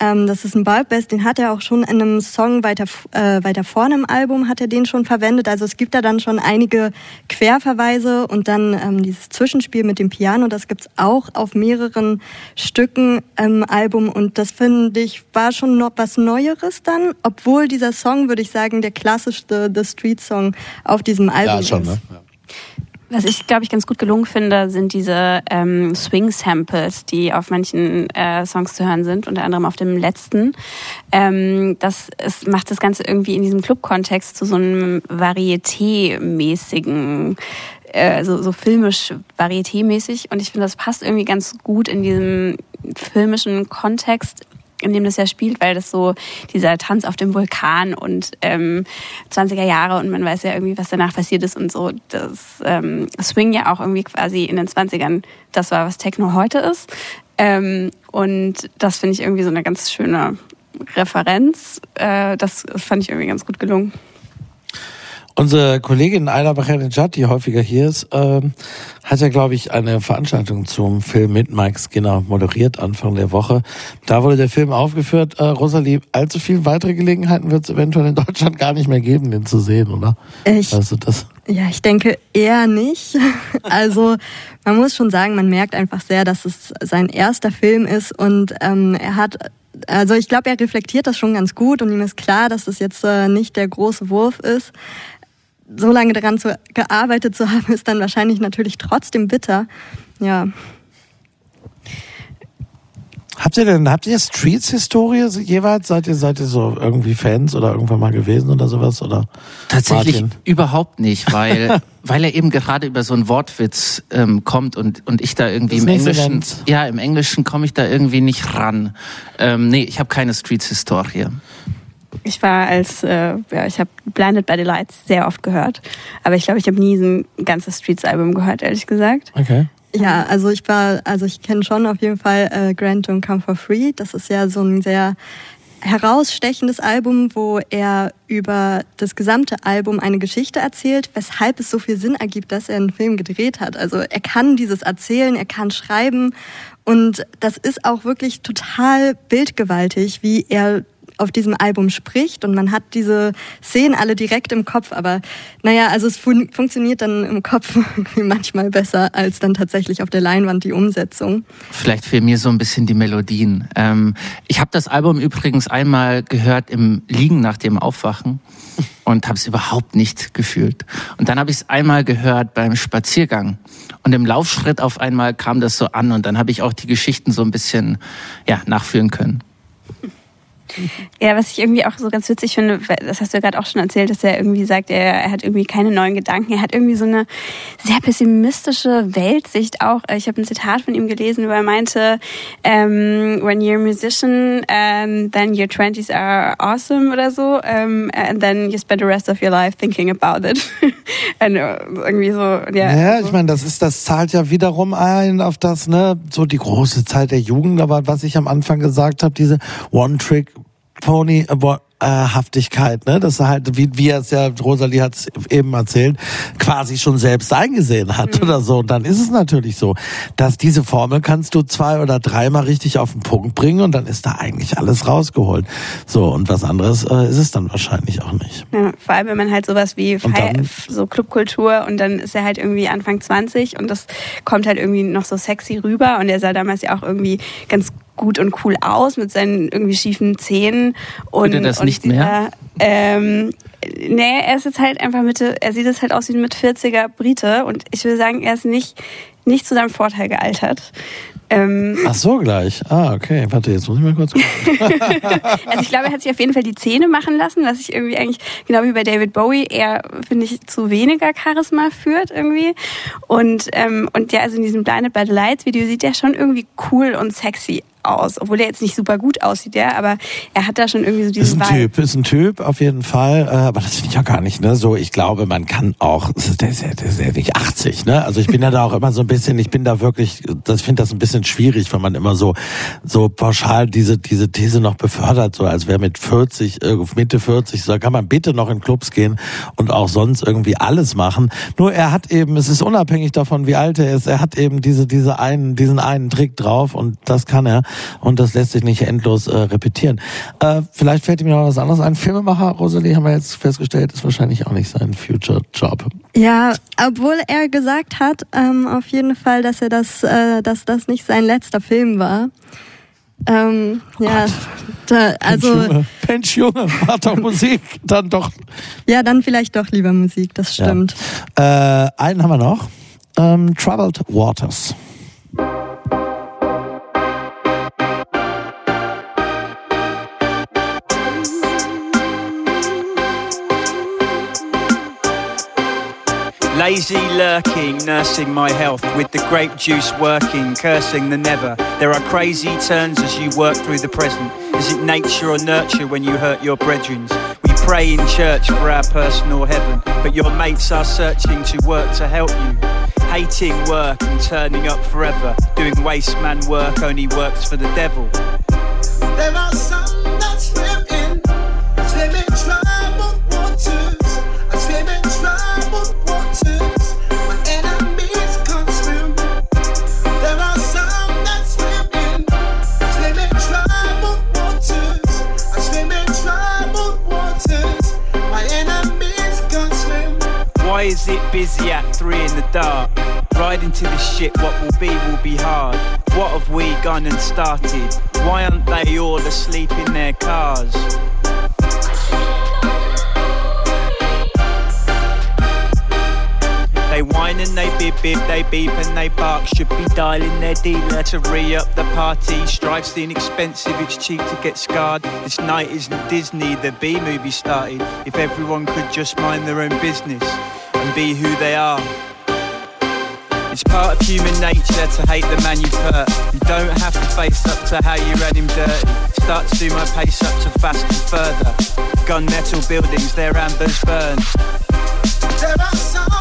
C: Ähm, das ist ein Bulb-Bass, den hat er auch schon in einem Song weiter, äh, weiter vorne im Album, hat er den schon verwendet. Also es gibt da dann schon einige Querverweise und dann ähm, dieses Zwischenspiel mit dem Piano, das gibt's auch auf mehreren Stücken im Album und das finde ich war schon noch was Neueres dann, obwohl dieser Song, würde ich sagen, der klassischste The Street Song auf diesem Album
B: ja, schon,
C: ist.
B: Ne? Ja.
F: Was ich, glaube ich, ganz gut gelungen finde, sind diese ähm, Swing-Samples, die auf manchen äh, Songs zu hören sind, unter anderem auf dem letzten. Ähm, das ist, macht das Ganze irgendwie in diesem Club-Kontext zu so einem Varieté-mäßigen äh, so, so filmisch, varieté-mäßig. Und ich finde, das passt irgendwie ganz gut in diesem filmischen Kontext in dem das ja spielt, weil das so dieser Tanz auf dem Vulkan und ähm, 20er Jahre und man weiß ja irgendwie, was danach passiert ist und so. Das ähm, Swing ja auch irgendwie quasi in den 20ern, das war, was Techno heute ist. Ähm, und das finde ich irgendwie so eine ganz schöne Referenz. Äh, das fand ich irgendwie ganz gut gelungen.
B: Unsere Kollegin Ayla Bachanejad, die häufiger hier ist, ähm, hat ja, glaube ich, eine Veranstaltung zum Film mit Mike Skinner moderiert Anfang der Woche. Da wurde der Film aufgeführt. Äh, Rosalie, allzu viel weitere Gelegenheiten wird es eventuell in Deutschland gar nicht mehr geben, den zu sehen, oder?
C: Ich, also das? Ja, ich denke eher nicht. Also man muss schon sagen, man merkt einfach sehr, dass es sein erster Film ist und ähm, er hat also ich glaube, er reflektiert das schon ganz gut und ihm ist klar, dass es jetzt äh, nicht der große Wurf ist so lange daran zu, gearbeitet zu haben, ist dann wahrscheinlich natürlich trotzdem bitter. Ja.
B: Habt ihr denn, habt ihr Streets-Historie jeweils? Seid ihr, seid ihr so irgendwie Fans oder irgendwann mal gewesen oder sowas? Oder
D: Tatsächlich Martin? überhaupt nicht, weil, weil er eben gerade über so einen Wortwitz ähm, kommt und, und ich da irgendwie im Englischen, ja, im Englischen komme ich da irgendwie nicht ran. Ähm, nee, ich habe keine Streets-Historie.
F: Ich war als, äh, ja, ich habe Blinded by the Lights sehr oft gehört, aber ich glaube, ich habe nie ein ganzes Streets-Album gehört, ehrlich gesagt.
B: Okay.
C: Ja, also ich war, also ich kenne schon auf jeden Fall äh, Grant Don't Come for Free. Das ist ja so ein sehr herausstechendes Album, wo er über das gesamte Album eine Geschichte erzählt, weshalb es so viel Sinn ergibt, dass er einen Film gedreht hat. Also er kann dieses erzählen, er kann schreiben und das ist auch wirklich total bildgewaltig, wie er auf diesem Album spricht und man hat diese Szenen alle direkt im Kopf, aber naja, also es fun funktioniert dann im Kopf manchmal besser als dann tatsächlich auf der Leinwand die Umsetzung.
D: Vielleicht fehlen mir so ein bisschen die Melodien. Ähm, ich habe das Album übrigens einmal gehört im Liegen nach dem Aufwachen und habe es überhaupt nicht gefühlt. Und dann habe ich es einmal gehört beim Spaziergang und im Laufschritt auf einmal kam das so an und dann habe ich auch die Geschichten so ein bisschen ja nachführen können.
F: Ja, was ich irgendwie auch so ganz witzig finde, das hast du ja gerade auch schon erzählt, dass er irgendwie sagt, er, er hat irgendwie keine neuen Gedanken. Er hat irgendwie so eine sehr pessimistische Weltsicht auch. Ich habe ein Zitat von ihm gelesen, wo er meinte, um, when you're a musician, um, then your twenties are awesome oder so, um, and then you spend the rest of your life thinking about it. and uh, irgendwie so, ja.
B: Ja, also. ich meine, das ist, das zahlt ja wiederum ein auf das, ne, so die große Zeit der Jugend, aber was ich am Anfang gesagt habe, diese One-Trick Pony äh, Haftigkeit, ne? Dass er halt, wie, wie er es ja, Rosalie hat es eben erzählt, quasi schon selbst eingesehen hat mhm. oder so. Und dann ist es natürlich so, dass diese Formel kannst du zwei oder dreimal richtig auf den Punkt bringen und dann ist da eigentlich alles rausgeholt. So, und was anderes äh, ist es dann wahrscheinlich auch nicht.
F: Ja, vor allem, wenn man halt sowas wie dann, so Clubkultur und dann ist er halt irgendwie Anfang 20 und das kommt halt irgendwie noch so sexy rüber und er sah damals ja auch irgendwie ganz gut und cool aus mit seinen irgendwie schiefen Zähnen. Und,
D: Bitte das
F: und
D: nicht dieser, mehr?
F: Ähm, nee, er ist jetzt halt einfach Mitte, er sieht jetzt halt aus wie ein mit 40er Brite und ich will sagen, er ist nicht, nicht zu seinem Vorteil gealtert.
B: Ähm, Ach so, gleich. Ah, okay. Warte, jetzt muss ich mal kurz gucken.
F: also ich glaube, er hat sich auf jeden Fall die Zähne machen lassen, was ich irgendwie eigentlich, genau wie bei David Bowie, eher, finde ich, zu weniger Charisma führt irgendwie. Und, ähm, und ja, also in diesem Blinded by the Lights Video sieht er schon irgendwie cool und sexy aus, obwohl er jetzt nicht super gut aussieht, ja, aber er hat da schon irgendwie so diesen
B: Ist ein Vibe. Typ, ist ein Typ auf jeden Fall, äh, aber das finde ich ja gar nicht, ne? So, ich glaube, man kann auch, der ist ja, der ist ja nicht 80, ne? Also ich bin ja da auch immer so ein bisschen, ich bin da wirklich, das finde das ein bisschen schwierig, wenn man immer so so pauschal diese diese These noch befördert, so als wäre mit 40, äh, Mitte 40, so kann man bitte noch in Clubs gehen und auch sonst irgendwie alles machen. Nur er hat eben, es ist unabhängig davon, wie alt er ist, er hat eben diese diese einen diesen einen Trick drauf und das kann er und das lässt sich nicht endlos äh, repetieren. Äh, vielleicht fällt ihm noch was anderes ein. Filmemacher, Rosalie, haben wir jetzt festgestellt, ist wahrscheinlich auch nicht sein Future-Job.
C: Ja, obwohl er gesagt hat, ähm, auf jeden Fall, dass er das, äh, dass das nicht sein letzter Film war. Ähm, ja, da, also.
B: Mensch, Junge, mach doch Musik, dann doch.
C: Ja, dann vielleicht doch lieber Musik, das stimmt.
B: Ja. Äh, einen haben wir noch. ähm, Troubled Waters.
G: Lazy lurking, nursing my health with the grape juice working, cursing the never. There are crazy turns as you work through the present. Is it nature or nurture when you hurt your brethren? We pray in church for our personal heaven, but your mates are searching to work to help you. Hating work and turning up forever, doing waste man work only works for the devil.
H: There are some
G: It busy at three in the dark? Riding to this shit, what will be will be hard. What have we gone and started? Why aren't they all asleep in their cars? They whine and they bib bib, they beep and they bark. Should be dialing their dealer to re up the party. Strife's the inexpensive, it's cheap to get scarred. This night isn't Disney, the B movie started. If everyone could just mind their own business and be who they are. It's part of human nature to hate the man you've hurt. You don't have to face up to how you ran him dirty. Start to do my pace up to fast and further. Gunmetal buildings, their ambers burn.
H: There are some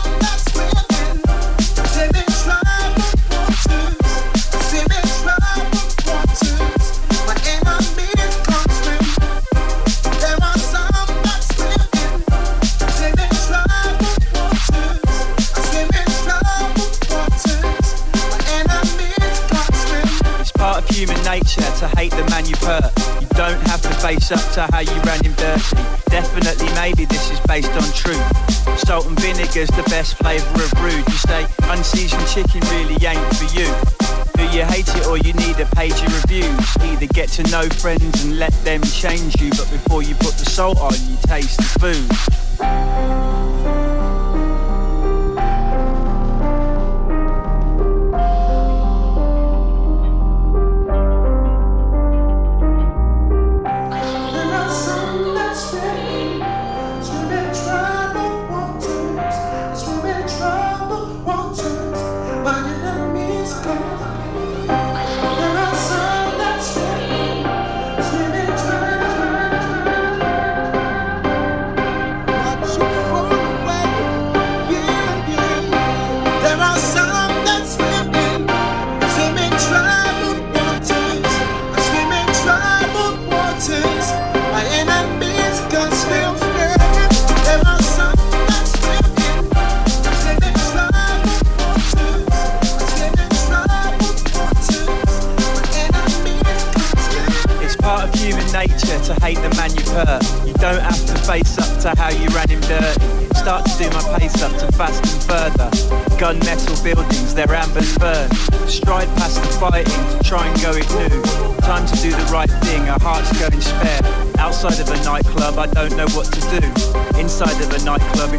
G: to hate the man you've hurt. You don't have to face up to how you ran him dirty. Definitely, maybe this is based on truth. Salt and vinegar's the best flavour of brood. You say unseasoned chicken really ain't for you. Do you hate it or you need a page of reviews? Either get to know friends and let them change you, but before you put the salt on, you taste the food.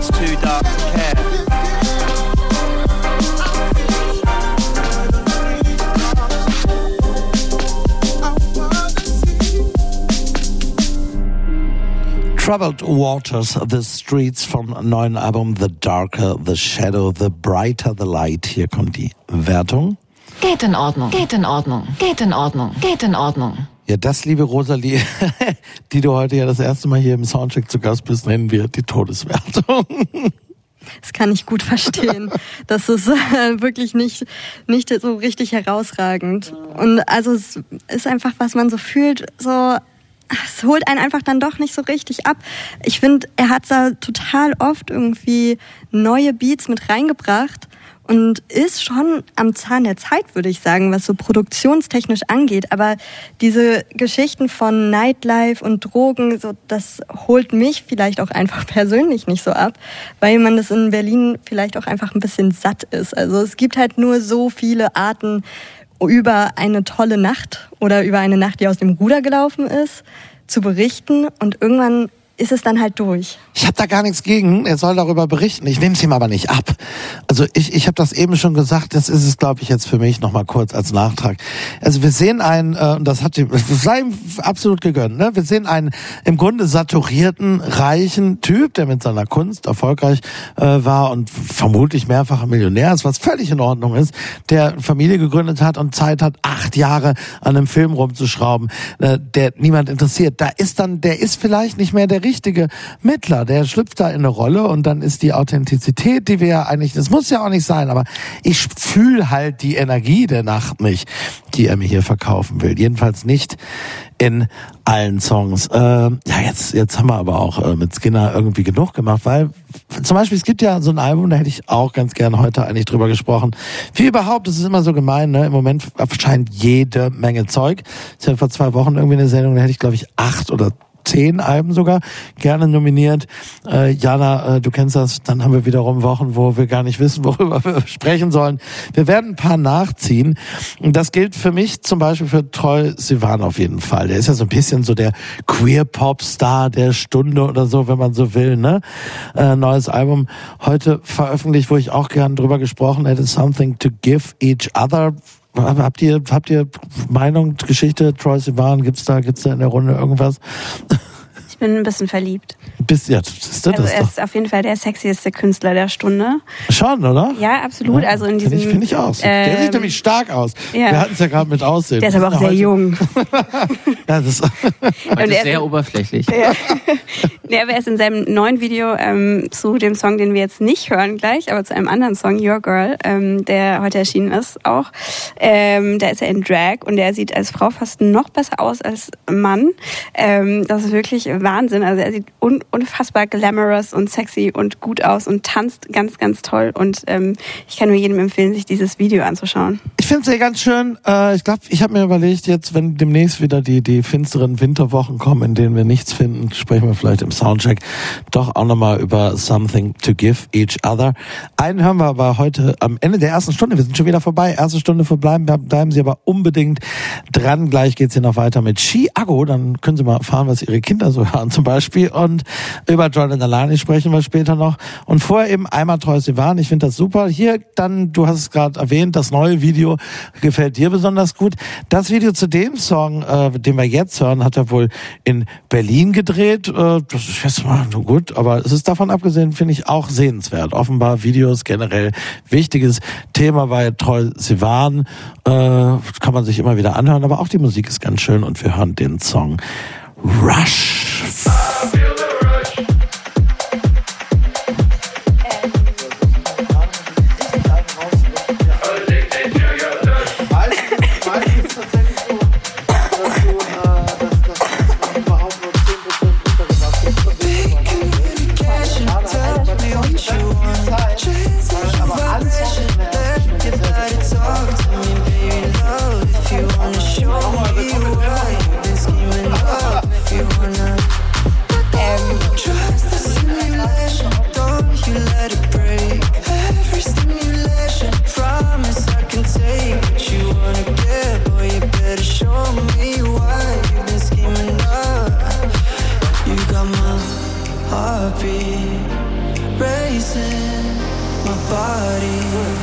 G: It's too dark to care.
B: Troubled Waters, The Streets vom neuen Album The Darker the Shadow, The Brighter the Light. Hier kommt die Wertung.
A: Geht in Ordnung, geht in Ordnung, geht in Ordnung, geht in Ordnung.
B: Ja, das, liebe Rosalie, die du heute ja das erste Mal hier im Soundcheck zu Gast bist, nennen wir die Todeswertung.
C: Das kann ich gut verstehen. Das ist äh, wirklich nicht, nicht so richtig herausragend. Und also es ist einfach, was man so fühlt, so es holt einen einfach dann doch nicht so richtig ab. Ich finde, er hat da total oft irgendwie neue Beats mit reingebracht und ist schon am Zahn der Zeit, würde ich sagen, was so produktionstechnisch angeht. Aber diese Geschichten von Nightlife und Drogen, so, das holt mich vielleicht auch einfach persönlich nicht so ab, weil man das in Berlin vielleicht auch einfach ein bisschen satt ist. Also es gibt halt nur so viele Arten, über eine tolle Nacht oder über eine Nacht, die aus dem Ruder gelaufen ist, zu berichten. Und irgendwann ist es dann halt durch.
B: Ich habe da gar nichts gegen. Er soll darüber berichten. Ich nehme es ihm aber nicht ab. Also ich, ich habe das eben schon gesagt. Das ist es, glaube ich, jetzt für mich noch mal kurz als Nachtrag. Also wir sehen einen, äh, das hat ihm absolut gegönnt. Ne? Wir sehen einen im Grunde saturierten, reichen Typ, der mit seiner Kunst erfolgreich äh, war und vermutlich mehrfacher Millionär ist, was völlig in Ordnung ist, der Familie gegründet hat und Zeit hat, acht Jahre an einem Film rumzuschrauben, äh, der niemand interessiert. Da ist dann, der ist vielleicht nicht mehr der richtige Mittler. Der schlüpft da in eine Rolle und dann ist die Authentizität, die wir ja eigentlich, das muss ja auch nicht sein, aber ich fühle halt die Energie der Nacht nicht, die er mir hier verkaufen will. Jedenfalls nicht in allen Songs. Äh, ja, jetzt, jetzt haben wir aber auch äh, mit Skinner irgendwie genug gemacht, weil zum Beispiel, es gibt ja so ein Album, da hätte ich auch ganz gern heute eigentlich drüber gesprochen. Wie überhaupt, das ist immer so gemein, ne? Im Moment erscheint jede Menge Zeug. Ich hatte vor zwei Wochen irgendwie eine Sendung, da hätte ich, glaube ich, acht oder zehn Alben sogar gerne nominiert. Äh, Jana, äh, du kennst das, dann haben wir wiederum Wochen, wo wir gar nicht wissen, worüber wir sprechen sollen. Wir werden ein paar nachziehen. Und das gilt für mich zum Beispiel für Troy Sivan auf jeden Fall. Der ist ja so ein bisschen so der Queer-Pop-Star der Stunde oder so, wenn man so will. Ne? Äh, neues Album heute veröffentlicht, wo ich auch gern drüber gesprochen hätte, Something to Give Each Other Habt ihr, habt ihr Meinung, Geschichte, Troy Sivan, gibt's da, gibt's da in der Runde irgendwas?
F: Bin ein bisschen verliebt.
B: Bist, ja, ist das
F: also er ist auf jeden Fall der sexieste Künstler der Stunde.
B: Schon, oder?
F: Ja, absolut. Ja, also in diesem.
B: Finde ich, find ich aus. Ähm, der sieht nämlich stark aus. Ja. Wir hatten es ja gerade mit Aussehen.
F: Der ist aber auch sehr jung.
B: ja, das
D: Und er ist sehr oberflächlich. Ja.
F: ja, aber er ist in seinem neuen Video ähm, zu dem Song, den wir jetzt nicht hören gleich, aber zu einem anderen Song, Your Girl, ähm, der heute erschienen ist auch. Ähm, da ist er in Drag und er sieht als Frau fast noch besser aus als Mann. Ähm, das ist wirklich Wahnsinn. Also er sieht un unfassbar glamorous und sexy und gut aus und tanzt ganz, ganz toll. Und ähm, ich kann nur jedem empfehlen, sich dieses Video anzuschauen.
B: Ich finde es ja ganz schön. Äh, ich glaube, ich habe mir überlegt, jetzt, wenn demnächst wieder die, die finsteren Winterwochen kommen, in denen wir nichts finden, sprechen wir vielleicht im Soundcheck doch auch nochmal über Something to Give Each Other. Einen hören wir aber heute am Ende der ersten Stunde. Wir sind schon wieder vorbei. Erste Stunde verbleiben. Bleiben Sie aber unbedingt dran. Gleich geht's hier noch weiter mit Chiago. Dann können Sie mal erfahren, was Ihre Kinder so hören zum Beispiel. Und über Jordan Alani sprechen wir später noch. Und vorher eben einmal Treues Ivan. Ich finde das super. Hier dann, du hast es gerade erwähnt, das neue Video gefällt dir besonders gut. Das Video zu dem Song, äh, den wir jetzt hören, hat er wohl in Berlin gedreht. Äh, das ist jetzt mal nur gut, aber es ist davon abgesehen, finde ich auch sehenswert. Offenbar Videos generell wichtiges Thema bei Treu Sivan. Äh, kann man sich immer wieder anhören, aber auch die Musik ist ganz schön und wir hören den Song Rush. heartbeat racing, my body.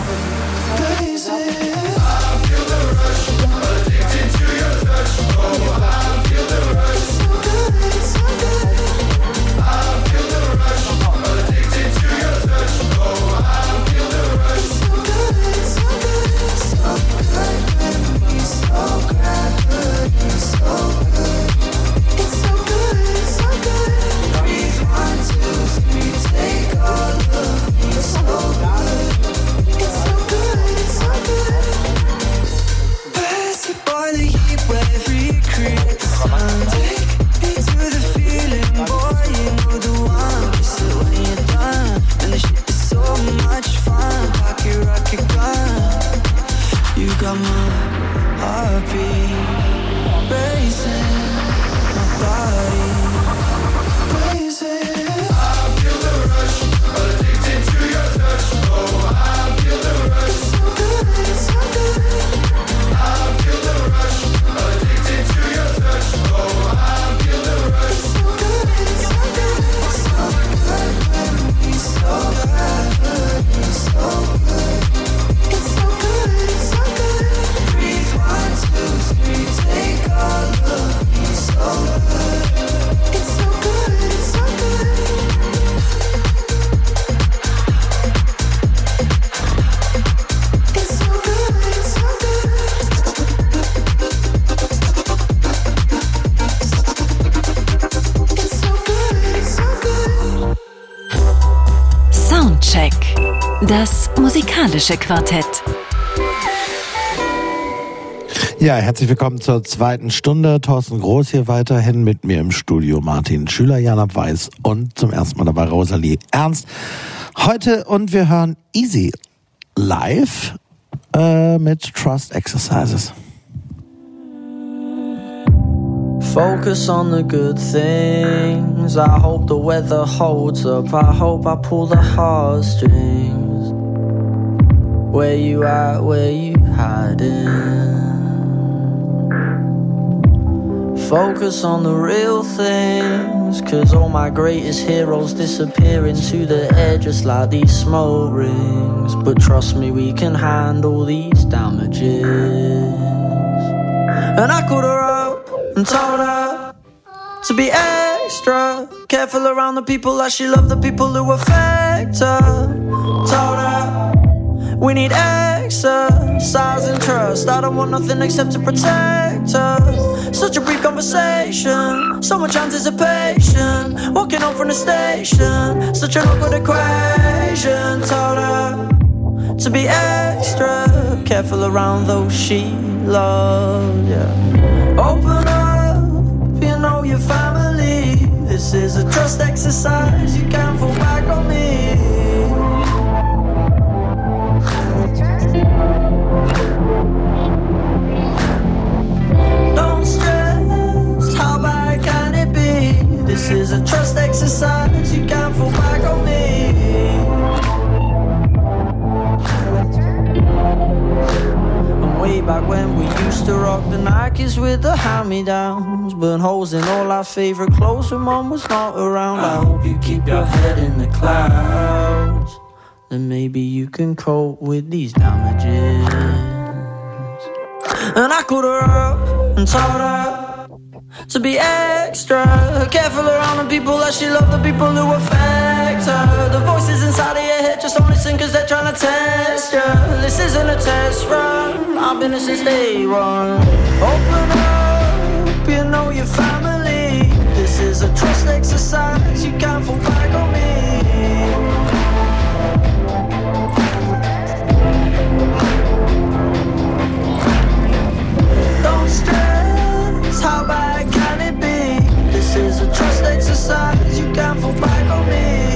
A: Das musikalische Quartett.
B: Ja, herzlich willkommen zur zweiten Stunde. Thorsten Groß hier weiterhin mit mir im Studio. Martin Schüler, Jana Weiß und zum ersten Mal dabei Rosalie Ernst. Heute und wir hören Easy live äh, mit Trust Exercises.
I: Focus on the good things. I hope the weather holds up. I hope I pull the heartstrings. Where you at? Where you hiding? Focus on the real things. Cause all my greatest heroes disappear into the air just like these smoke rings. But trust me, we can handle these damages. And I called her up and told her to be extra careful around the people that she loved, the people who affect her. Told her we need exercise and trust. I don't want nothing except to protect her. Such a brief conversation, so much anticipation. Walking home from the station, such an awkward equation. Told her to be extra careful around those she loved. Yeah. Open up, you know your family. This is a trust exercise. You can't fall back on me. This is a trust exercise. You can't fall back on me. I'm way back when we used to rock the Nikes with the hand-me-downs Burn holes in all our favorite clothes when mom was not around I ah. hope you keep your head in the clouds Then maybe you can cope with these damages And I called her up and told her to be extra careful around the people that she loved, the people who affect her. The voices inside of your head just don't listen cause they're trying to test you. This isn't a test run, I've been here since day one. Open up, you know your family. This is a trust exercise, you can't fall back on me. Is exercise, you can't fall back on me.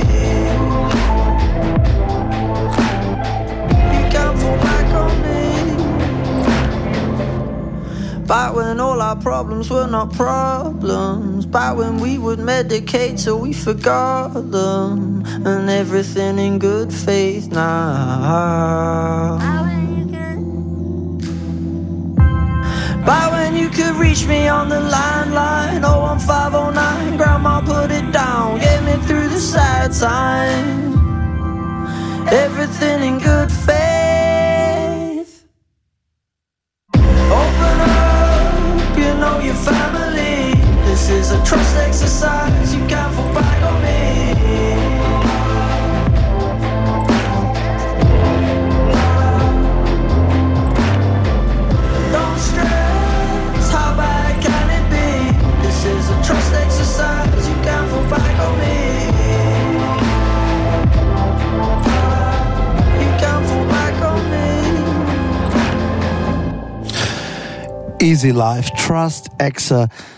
I: You can't fall back on me. When all our problems were not problems. Back when we would medicate till we forgot them. And everything in good faith now. By when you could reach me on the landline? 01509 Grandma put it down Get me through the sad times Everything in good faith. Open up, you know your family. This is a trust exercise You can't fall back on me
B: Easy Life, Trust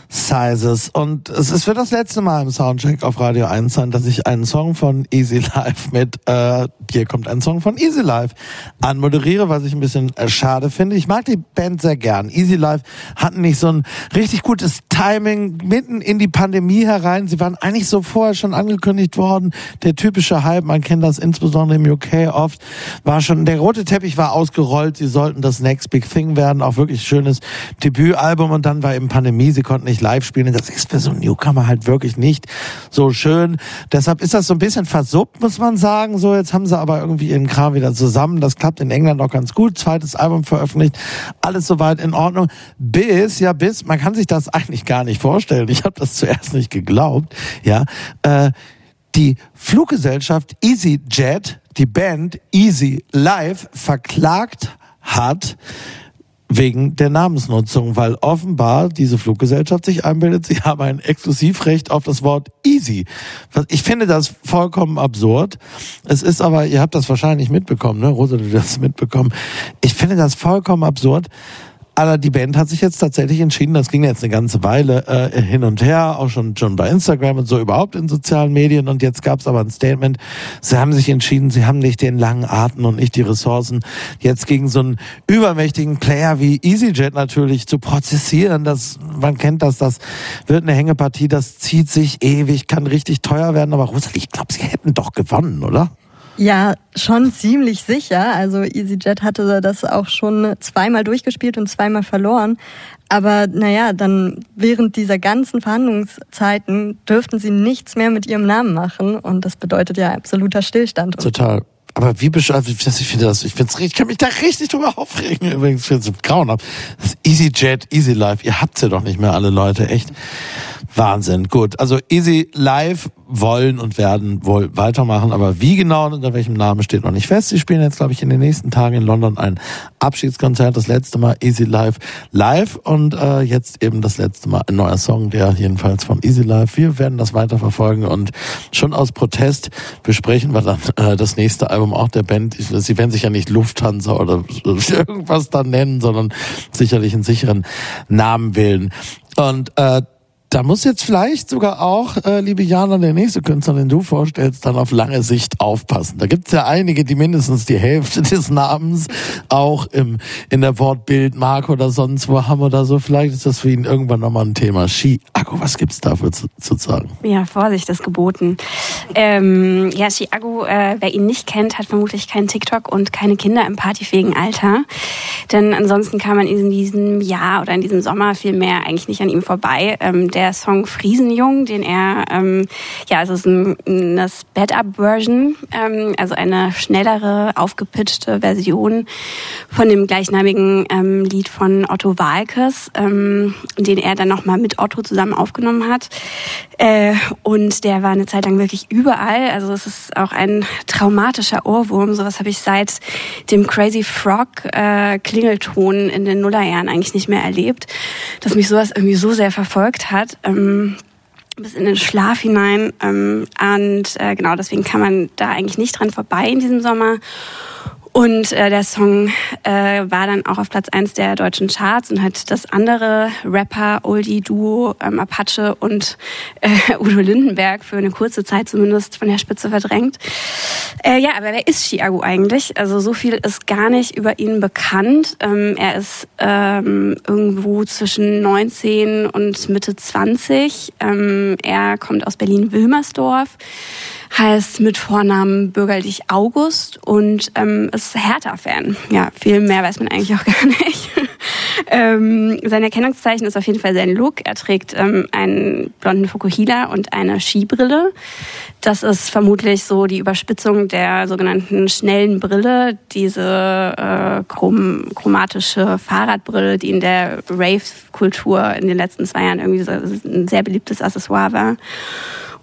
B: Exercises. Und es, es wird das letzte Mal im Soundcheck auf Radio 1 sein, dass ich einen Song von Easy Life mit, äh, hier kommt ein Song von Easy Life anmoderiere, was ich ein bisschen äh, schade finde. Ich mag die Band sehr gern. Easy Life hatten nicht so ein richtig gutes Timing mitten in die Pandemie herein. Sie waren eigentlich so vorher schon angekündigt worden. Der typische Hype, man kennt das insbesondere im UK oft, war schon, der rote Teppich war ausgerollt. Sie sollten das Next Big Thing werden. Auch wirklich schönes Debütalbum und dann war eben Pandemie. Sie konnten nicht live spielen. Das ist für so einen Newcomer halt wirklich nicht so schön. Deshalb ist das so ein bisschen versuppt, muss man sagen. So, jetzt haben sie aber irgendwie ihren Kram wieder zusammen. Das klappt in England auch ganz gut. Zweites Album veröffentlicht. Alles soweit in Ordnung. Bis, ja, bis, man kann sich das eigentlich gar nicht vorstellen. Ich habe das zuerst nicht geglaubt. Ja, äh, die Fluggesellschaft EasyJet, die Band Easy Live verklagt hat wegen der Namensnutzung, weil offenbar diese Fluggesellschaft sich einbildet, sie haben ein Exklusivrecht auf das Wort easy. Ich finde das vollkommen absurd. Es ist aber, ihr habt das wahrscheinlich mitbekommen, ne? Rosa, du hast mitbekommen. Ich finde das vollkommen absurd, aber die Band hat sich jetzt tatsächlich entschieden, das ging jetzt eine ganze Weile äh, hin und her, auch schon, schon bei Instagram und so überhaupt in sozialen Medien. Und jetzt gab es aber ein Statement. Sie haben sich entschieden, sie haben nicht den langen Atem und nicht die Ressourcen, jetzt gegen so einen übermächtigen Player wie EasyJet natürlich zu prozessieren. Das, man kennt das, das wird eine Hängepartie, das zieht sich ewig, kann richtig teuer werden. Aber Rosalie, ich glaube, sie hätten doch gewonnen, oder?
C: Ja, schon ziemlich sicher. Also EasyJet hatte das auch schon zweimal durchgespielt und zweimal verloren. Aber naja, dann während dieser ganzen Verhandlungszeiten dürften sie nichts mehr mit ihrem Namen machen. Und das bedeutet ja absoluter Stillstand.
B: Total. Aber wie bescheuert, ich finde das, ich richtig, ich kann mich da richtig drüber aufregen. Übrigens, ich finde es grauenhaft. Das EasyJet, Easy Life, ihr habt ja doch nicht mehr alle Leute, echt. Wahnsinn. Gut, also Easy Live wollen und werden wohl weitermachen, aber wie genau und unter welchem Namen steht noch nicht fest. Sie spielen jetzt, glaube ich, in den nächsten Tagen in London ein Abschiedskonzert, das letzte Mal Easy Live live und äh, jetzt eben das letzte Mal ein neuer Song, der jedenfalls vom Easy Live. Wir werden das weiter verfolgen und schon aus Protest besprechen wir dann äh, das nächste Album auch der Band. Sie werden sich ja nicht Lufthansa oder irgendwas dann nennen, sondern sicherlich einen sicheren Namen wählen. Und äh, da muss jetzt vielleicht sogar auch, äh, liebe Jana, der nächste Künstler, den du vorstellst, dann auf lange Sicht aufpassen. Da gibt's ja einige, die mindestens die Hälfte des Namens auch im, in der Wortbild Mark oder sonst wo haben oder so. Vielleicht ist das für ihn irgendwann nochmal ein Thema. Ski, Akku, was gibt's dafür zu, zu sagen?
F: Ja, Vorsicht ist geboten. Ähm, ja, Chiago, äh, wer ihn nicht kennt, hat vermutlich keinen TikTok und keine Kinder im partyfähigen Alter. Denn ansonsten kann man in diesem Jahr oder in diesem Sommer viel mehr eigentlich nicht an ihm vorbei. Ähm, der Song Friesenjung, den er, ähm, ja, es ist ein, eine Sped-Up-Version, ähm, also eine schnellere, aufgepitchte Version von dem gleichnamigen ähm, Lied von Otto Walkes, ähm, den er dann nochmal mit Otto zusammen aufgenommen hat. Äh, und der war eine Zeit lang wirklich überall. Also es ist auch ein traumatischer Ohrwurm. Sowas habe ich seit dem Crazy Frog äh, Klingelton in den Nullerjahren eigentlich nicht mehr erlebt, dass mich sowas irgendwie so sehr verfolgt hat hat. Ähm, bis in den Schlaf hinein. Ähm, und äh, genau deswegen kann man da eigentlich nicht dran vorbei in diesem Sommer. Und äh, der Song äh, war dann auch auf Platz eins der deutschen Charts und hat das andere Rapper-Oldie-Duo ähm, Apache und äh, Udo Lindenberg für eine kurze Zeit zumindest von der Spitze verdrängt. Äh, ja, aber wer ist Chiago eigentlich? Also so viel ist gar nicht über ihn bekannt. Ähm, er ist ähm, irgendwo zwischen 19 und Mitte 20. Ähm, er kommt aus Berlin-Wilmersdorf heißt mit Vornamen bürgerlich August und ähm, ist Hertha-Fan. Ja, viel mehr weiß man eigentlich auch gar nicht. ähm, sein Erkennungszeichen ist auf jeden Fall sein Look. Er trägt ähm, einen blonden Fukuhila und eine Skibrille. Das ist vermutlich so die Überspitzung der sogenannten schnellen Brille, diese äh, chrom chromatische Fahrradbrille, die in der Rave-Kultur in den letzten zwei Jahren irgendwie so ein sehr beliebtes Accessoire war.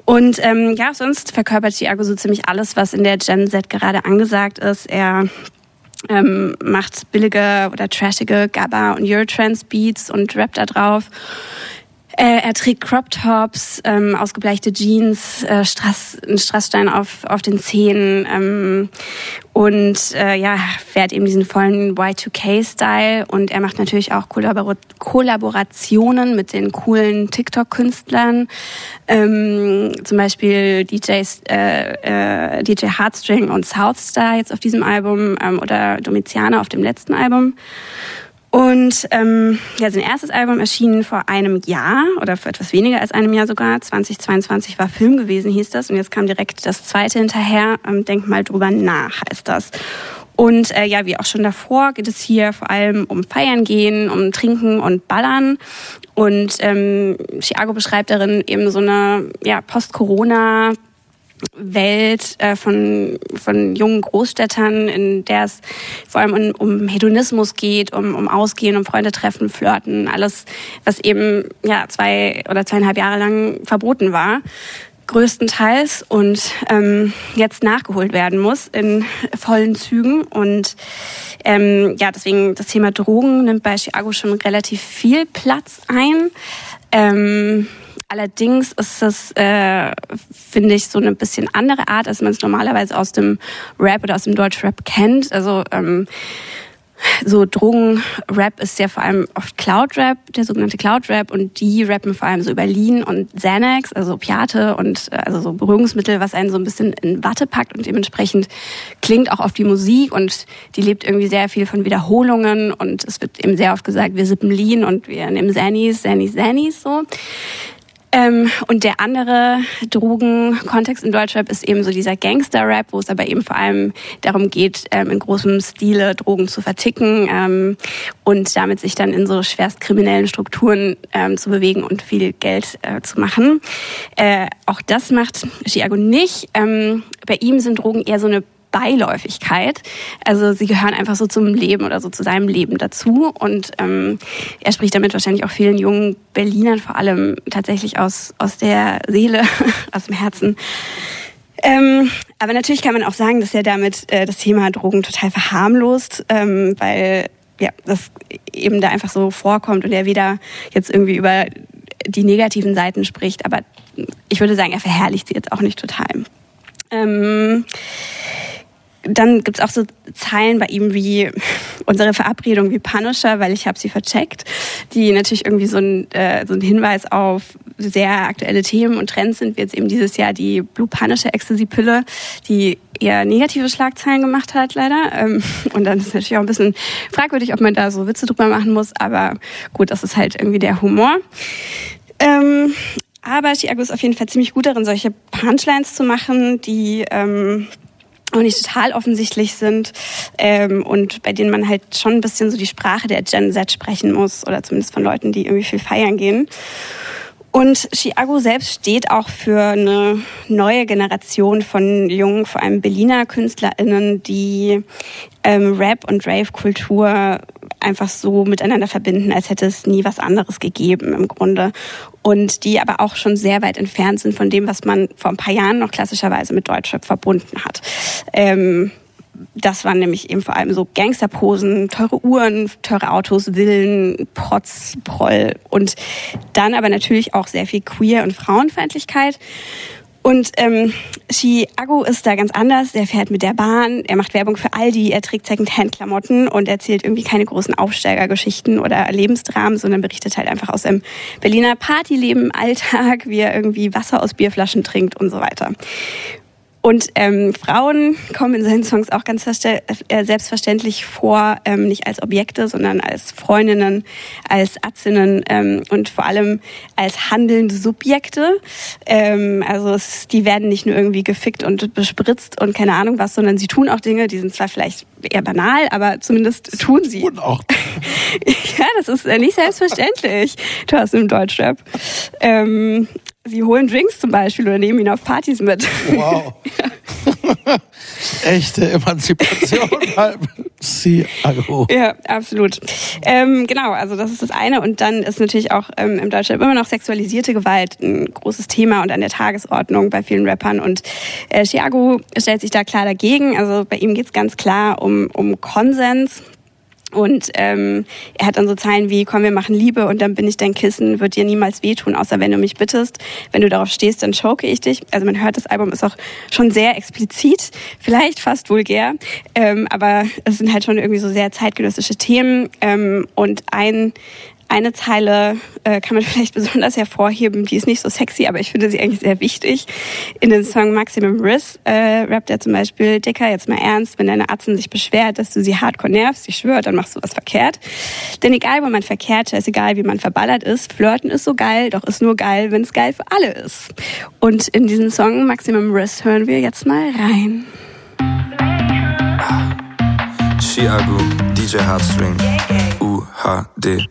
F: Und ähm, ja, sonst verkörpert Thiago so ziemlich alles, was in der Gen Z gerade angesagt ist. Er ähm, macht billige oder trashige Gabba und Eurotrance Beats und rappt da drauf. Äh, er trägt Crop Tops, ähm, ausgebleichte Jeans, äh, Strass, einen Strassstein auf, auf den Zehen ähm, und äh, ja, fährt eben diesen vollen Y2K-Style und er macht natürlich auch Kollabor Kollaborationen mit den coolen TikTok-Künstlern, ähm, zum Beispiel DJs, äh, äh, DJ Heartstring und Southstar jetzt auf diesem Album ähm, oder Domiziana auf dem letzten Album. Und ähm, ja, sein erstes Album erschien vor einem Jahr oder vor etwas weniger als einem Jahr sogar. 2022 war Film gewesen, hieß das. Und jetzt kam direkt das zweite hinterher. Ähm, Denk mal drüber nach, heißt das. Und äh, ja, wie auch schon davor geht es hier vor allem um Feiern gehen, um Trinken und Ballern. Und ähm, Chiago beschreibt darin eben so eine ja, Post-Corona- Welt äh, von, von jungen Großstädtern, in der es vor allem um, um Hedonismus geht, um, um Ausgehen, um Freunde treffen, Flirten, alles, was eben ja zwei oder zweieinhalb Jahre lang verboten war. größtenteils und ähm, jetzt nachgeholt werden muss in vollen Zügen. Und ähm, ja, deswegen das Thema Drogen nimmt bei Chiago schon relativ viel Platz ein. Ähm, Allerdings ist das, äh, finde ich, so eine bisschen andere Art, als man es normalerweise aus dem Rap oder aus dem Deutschrap kennt. Also ähm, so Drogenrap ist ja vor allem oft Cloud-Rap, der sogenannte Cloud-Rap und die rappen vor allem so über Lean und Xanax, also Opiate und äh, also so Beruhigungsmittel, was einen so ein bisschen in Watte packt und dementsprechend klingt auch oft die Musik und die lebt irgendwie sehr viel von Wiederholungen und es wird eben sehr oft gesagt, wir sippen Lean und wir nehmen Xannies, Xannies, Xannies so. Ähm, und der andere Drogenkontext in Deutschrap ist eben so dieser Gangster-Rap, wo es aber eben vor allem darum geht, ähm, in großem Stile Drogen zu verticken ähm, und damit sich dann in so schwerst kriminellen Strukturen ähm, zu bewegen und viel Geld äh, zu machen. Äh, auch das macht Chiago nicht. Ähm, bei ihm sind Drogen eher so eine Beiläufigkeit. Also sie gehören einfach so zum Leben oder so zu seinem Leben dazu. Und ähm, er spricht damit wahrscheinlich auch vielen jungen Berlinern vor allem tatsächlich aus, aus der Seele, aus dem Herzen. Ähm, aber natürlich kann man auch sagen, dass er damit äh, das Thema Drogen total verharmlost, ähm, weil ja, das eben da einfach so vorkommt und er weder jetzt irgendwie über die negativen Seiten spricht, aber ich würde sagen, er verherrlicht sie jetzt auch nicht total. Ähm, dann gibt's auch so Zeilen bei ihm wie unsere Verabredung wie Punisher, weil ich habe sie vercheckt, die natürlich irgendwie so ein, äh, so ein Hinweis auf sehr aktuelle Themen und Trends sind, wie jetzt eben dieses Jahr die Blue Punisher Ecstasy-Pille, die eher negative Schlagzeilen gemacht hat, leider. Ähm, und dann ist es natürlich auch ein bisschen fragwürdig, ob man da so Witze drüber machen muss, aber gut, das ist halt irgendwie der Humor. Ähm, aber Chiago ist auf jeden Fall ziemlich gut darin, solche Punchlines zu machen, die ähm, auch nicht total offensichtlich sind ähm, und bei denen man halt schon ein bisschen so die Sprache der Gen Z sprechen muss oder zumindest von Leuten, die irgendwie viel feiern gehen. Und Chiago selbst steht auch für eine neue Generation von jungen, vor allem Berliner KünstlerInnen, die ähm, Rap und Rave-Kultur einfach so miteinander verbinden, als hätte es nie was anderes gegeben im Grunde. Und die aber auch schon sehr weit entfernt sind von dem, was man vor ein paar Jahren noch klassischerweise mit Deutschrap verbunden hat. Ähm, das waren nämlich eben vor allem so Gangsterposen, teure Uhren, teure Autos, Villen, Protz, Proll und dann aber natürlich auch sehr viel Queer- und Frauenfeindlichkeit. Und ähm, Chiago ist da ganz anders. Der fährt mit der Bahn, er macht Werbung für Aldi, er trägt Secondhand-Klamotten und erzählt irgendwie keine großen Aufsteigergeschichten oder Lebensdramen, sondern berichtet halt einfach aus seinem Berliner Partyleben, Alltag, wie er irgendwie Wasser aus Bierflaschen trinkt und so weiter. Und ähm, Frauen kommen in seinen Songs auch ganz äh, selbstverständlich vor, ähm, nicht als Objekte, sondern als Freundinnen, als Atzinnen ähm, und vor allem als handelnde Subjekte. Ähm, also es, die werden nicht nur irgendwie gefickt und bespritzt und keine Ahnung was, sondern sie tun auch Dinge, die sind zwar vielleicht eher banal, aber zumindest tun sie.
B: Und auch.
F: ja, das ist äh, nicht selbstverständlich. Du hast im Deutschrap. Ähm, Sie holen Drinks zum Beispiel oder nehmen ihn auf Partys mit.
B: Wow. Echte Emanzipation beim Ciago.
F: Ja, absolut. Ähm, genau, also das ist das eine. Und dann ist natürlich auch ähm, im Deutschland immer noch sexualisierte Gewalt ein großes Thema und an der Tagesordnung bei vielen Rappern. Und äh, Chiago stellt sich da klar dagegen. Also bei ihm geht es ganz klar um, um Konsens. Und ähm, er hat dann so Zeilen wie, komm, wir machen Liebe und dann bin ich dein Kissen, wird dir niemals wehtun, außer wenn du mich bittest. Wenn du darauf stehst, dann choke ich dich. Also man hört, das Album ist auch schon sehr explizit, vielleicht fast vulgär, ähm, aber es sind halt schon irgendwie so sehr zeitgenössische Themen. Ähm, und ein, eine Zeile äh, kann man vielleicht besonders hervorheben, die ist nicht so sexy, aber ich finde sie eigentlich sehr wichtig. In den Song Maximum Riss äh, rappt er zum Beispiel, Dicker, jetzt mal ernst, wenn deine Atzen sich beschwert, dass du sie hardcore nervst, ich schwöre, dann machst du was verkehrt. Denn egal, wo man verkehrt ist, egal, wie man verballert ist, Flirten ist so geil, doch ist nur geil, wenn es geil für alle ist. Und in diesen Song Maximum Riss hören wir jetzt mal rein.
J: Chiago, DJ Heartstring, UHD.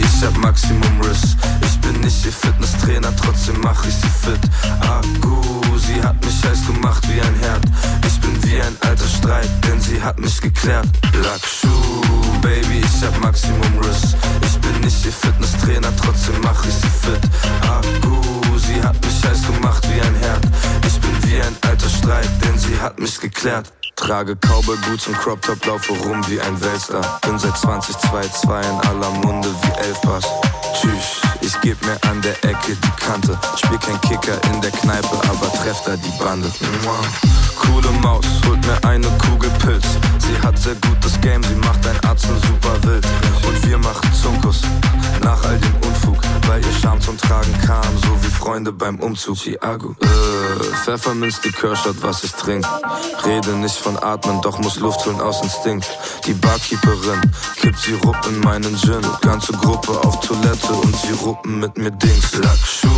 J: Ich hab Maximum Riss. Ich bin nicht ihr Fitnesstrainer, trotzdem mach ich sie fit. Akku, sie hat mich heiß gemacht wie ein Herd. Ich bin wie ein alter Streit, denn sie hat mich geklärt. Lackschuh, Baby, ich hab Maximum Riss. Ich bin nicht ihr Fitnesstrainer, trotzdem mach ich sie fit. Akku, sie hat mich heiß gemacht wie ein Herd. Ich bin wie ein alter Streit, denn sie hat mich geklärt. Trage Cowboy Boots und Crop Top, laufe rum wie ein Weltstar. Bin seit 2022 in aller Munde wie Elfpass. Tschüss, ich geb mir an der Ecke die Kante. Spiel kein Kicker in der Kneipe, aber treff da die Bande. Coole Maus, holt mir eine Kugel Pilz. Sie hat sehr gutes Game, sie macht ein Arzt super wild. Und wir machen Zunkus nach all dem Unfug, weil ihr Charme zum Tragen kam, so wie Freunde beim Umzug. Chiago, äh, Pfefferminz, die Kirschert, was ich trink. Rede nicht von Atmen, doch muss Luft holen aus Instinkt. Die Barkeeperin kippt Sirup in meinen Gin. Ganze Gruppe auf Toilette und sie ruppen mit mir Dings. Lackschuh,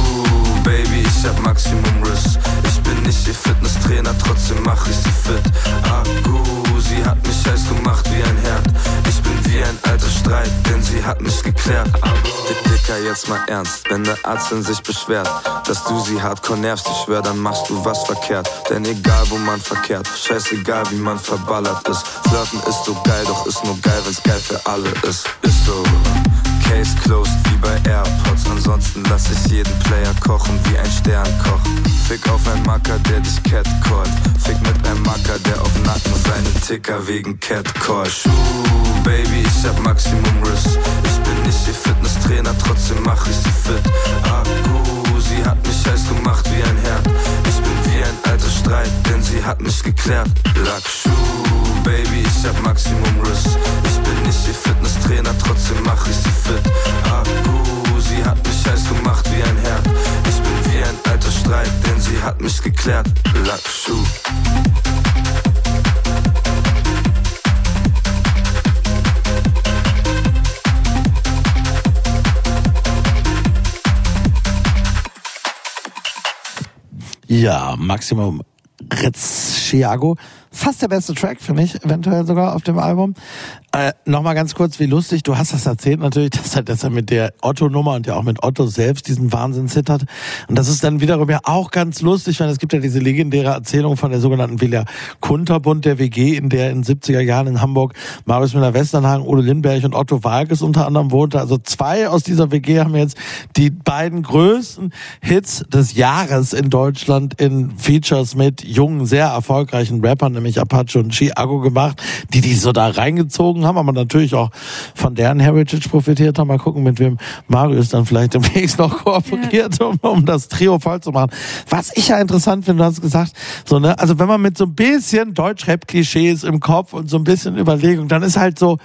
J: Baby, ich hab Maximum Riss. Ich bin nicht ihr Fitnesstrainer, trotzdem mach ich sie fit. Akku, sie hat mich heiß gemacht wie ein Herd. Ich bin wie ein alter Streit, denn sie hat mich geklärt. Dicker, jetzt mal ernst, wenn der Arzt in sich beschwert, dass du sie hardcore nervst, ich schwör, dann machst du was verkehrt. Denn egal wo man verkehrt, scheißegal wie man verballert ist. Flirten ist so geil, doch ist nur geil, wenn's geil für alle ist. Ist so. Case closed wie bei AirPods. Ansonsten lass ich jeden Player kochen wie ein Sternkoch. Fick auf einen Macker, der dich catcallt. Fick mit einem Macker, der auf Nacken seine Ticker wegen Catcall. Schuh, Baby, ich hab Maximum Riss. Ich bin nicht ihr Fitnesstrainer, trotzdem mach ich sie fit. Akku, sie hat mich heiß gemacht wie ein Herd. Ein alter Streit, denn sie hat mich geklärt. Lackschuh, Baby, ich hab Maximum Riss. Ich bin nicht ihr Fitnesstrainer, trotzdem mach ich sie fit. Akku, sie hat mich heiß gemacht wie ein Herd. Ich bin wie ein alter Streit, denn sie hat mich geklärt. Lackschuh.
B: Ja, Maximum Rezziago. Fast der beste Track, finde ich, eventuell sogar auf dem Album. Äh, Nochmal ganz kurz, wie lustig, du hast das erzählt natürlich, dass er, dass er mit der Otto-Nummer und ja auch mit Otto selbst diesen Wahnsinn zittert. Und das ist dann wiederum ja auch ganz lustig, weil es gibt ja diese legendäre Erzählung von der sogenannten Villa Kunterbund der WG, in der in 70er Jahren in Hamburg Marius Müller-Westernhagen, Udo Lindberg und Otto Walkes unter anderem wohnte. Also zwei aus dieser WG haben jetzt die beiden größten Hits des Jahres in Deutschland in Features mit jungen, sehr erfolgreichen Rappern, nämlich Apache und Chiago gemacht, die die so da reingezogen haben, aber natürlich auch von deren Heritage profitiert haben. Mal gucken, mit wem Marius dann vielleicht demnächst noch kooperiert, ja. um, um das Trio voll zu machen. Was ich ja interessant finde, du hast gesagt, so, ne, also wenn man mit so ein bisschen Deutschrap-Klischees im Kopf und so ein bisschen Überlegung, dann ist halt so,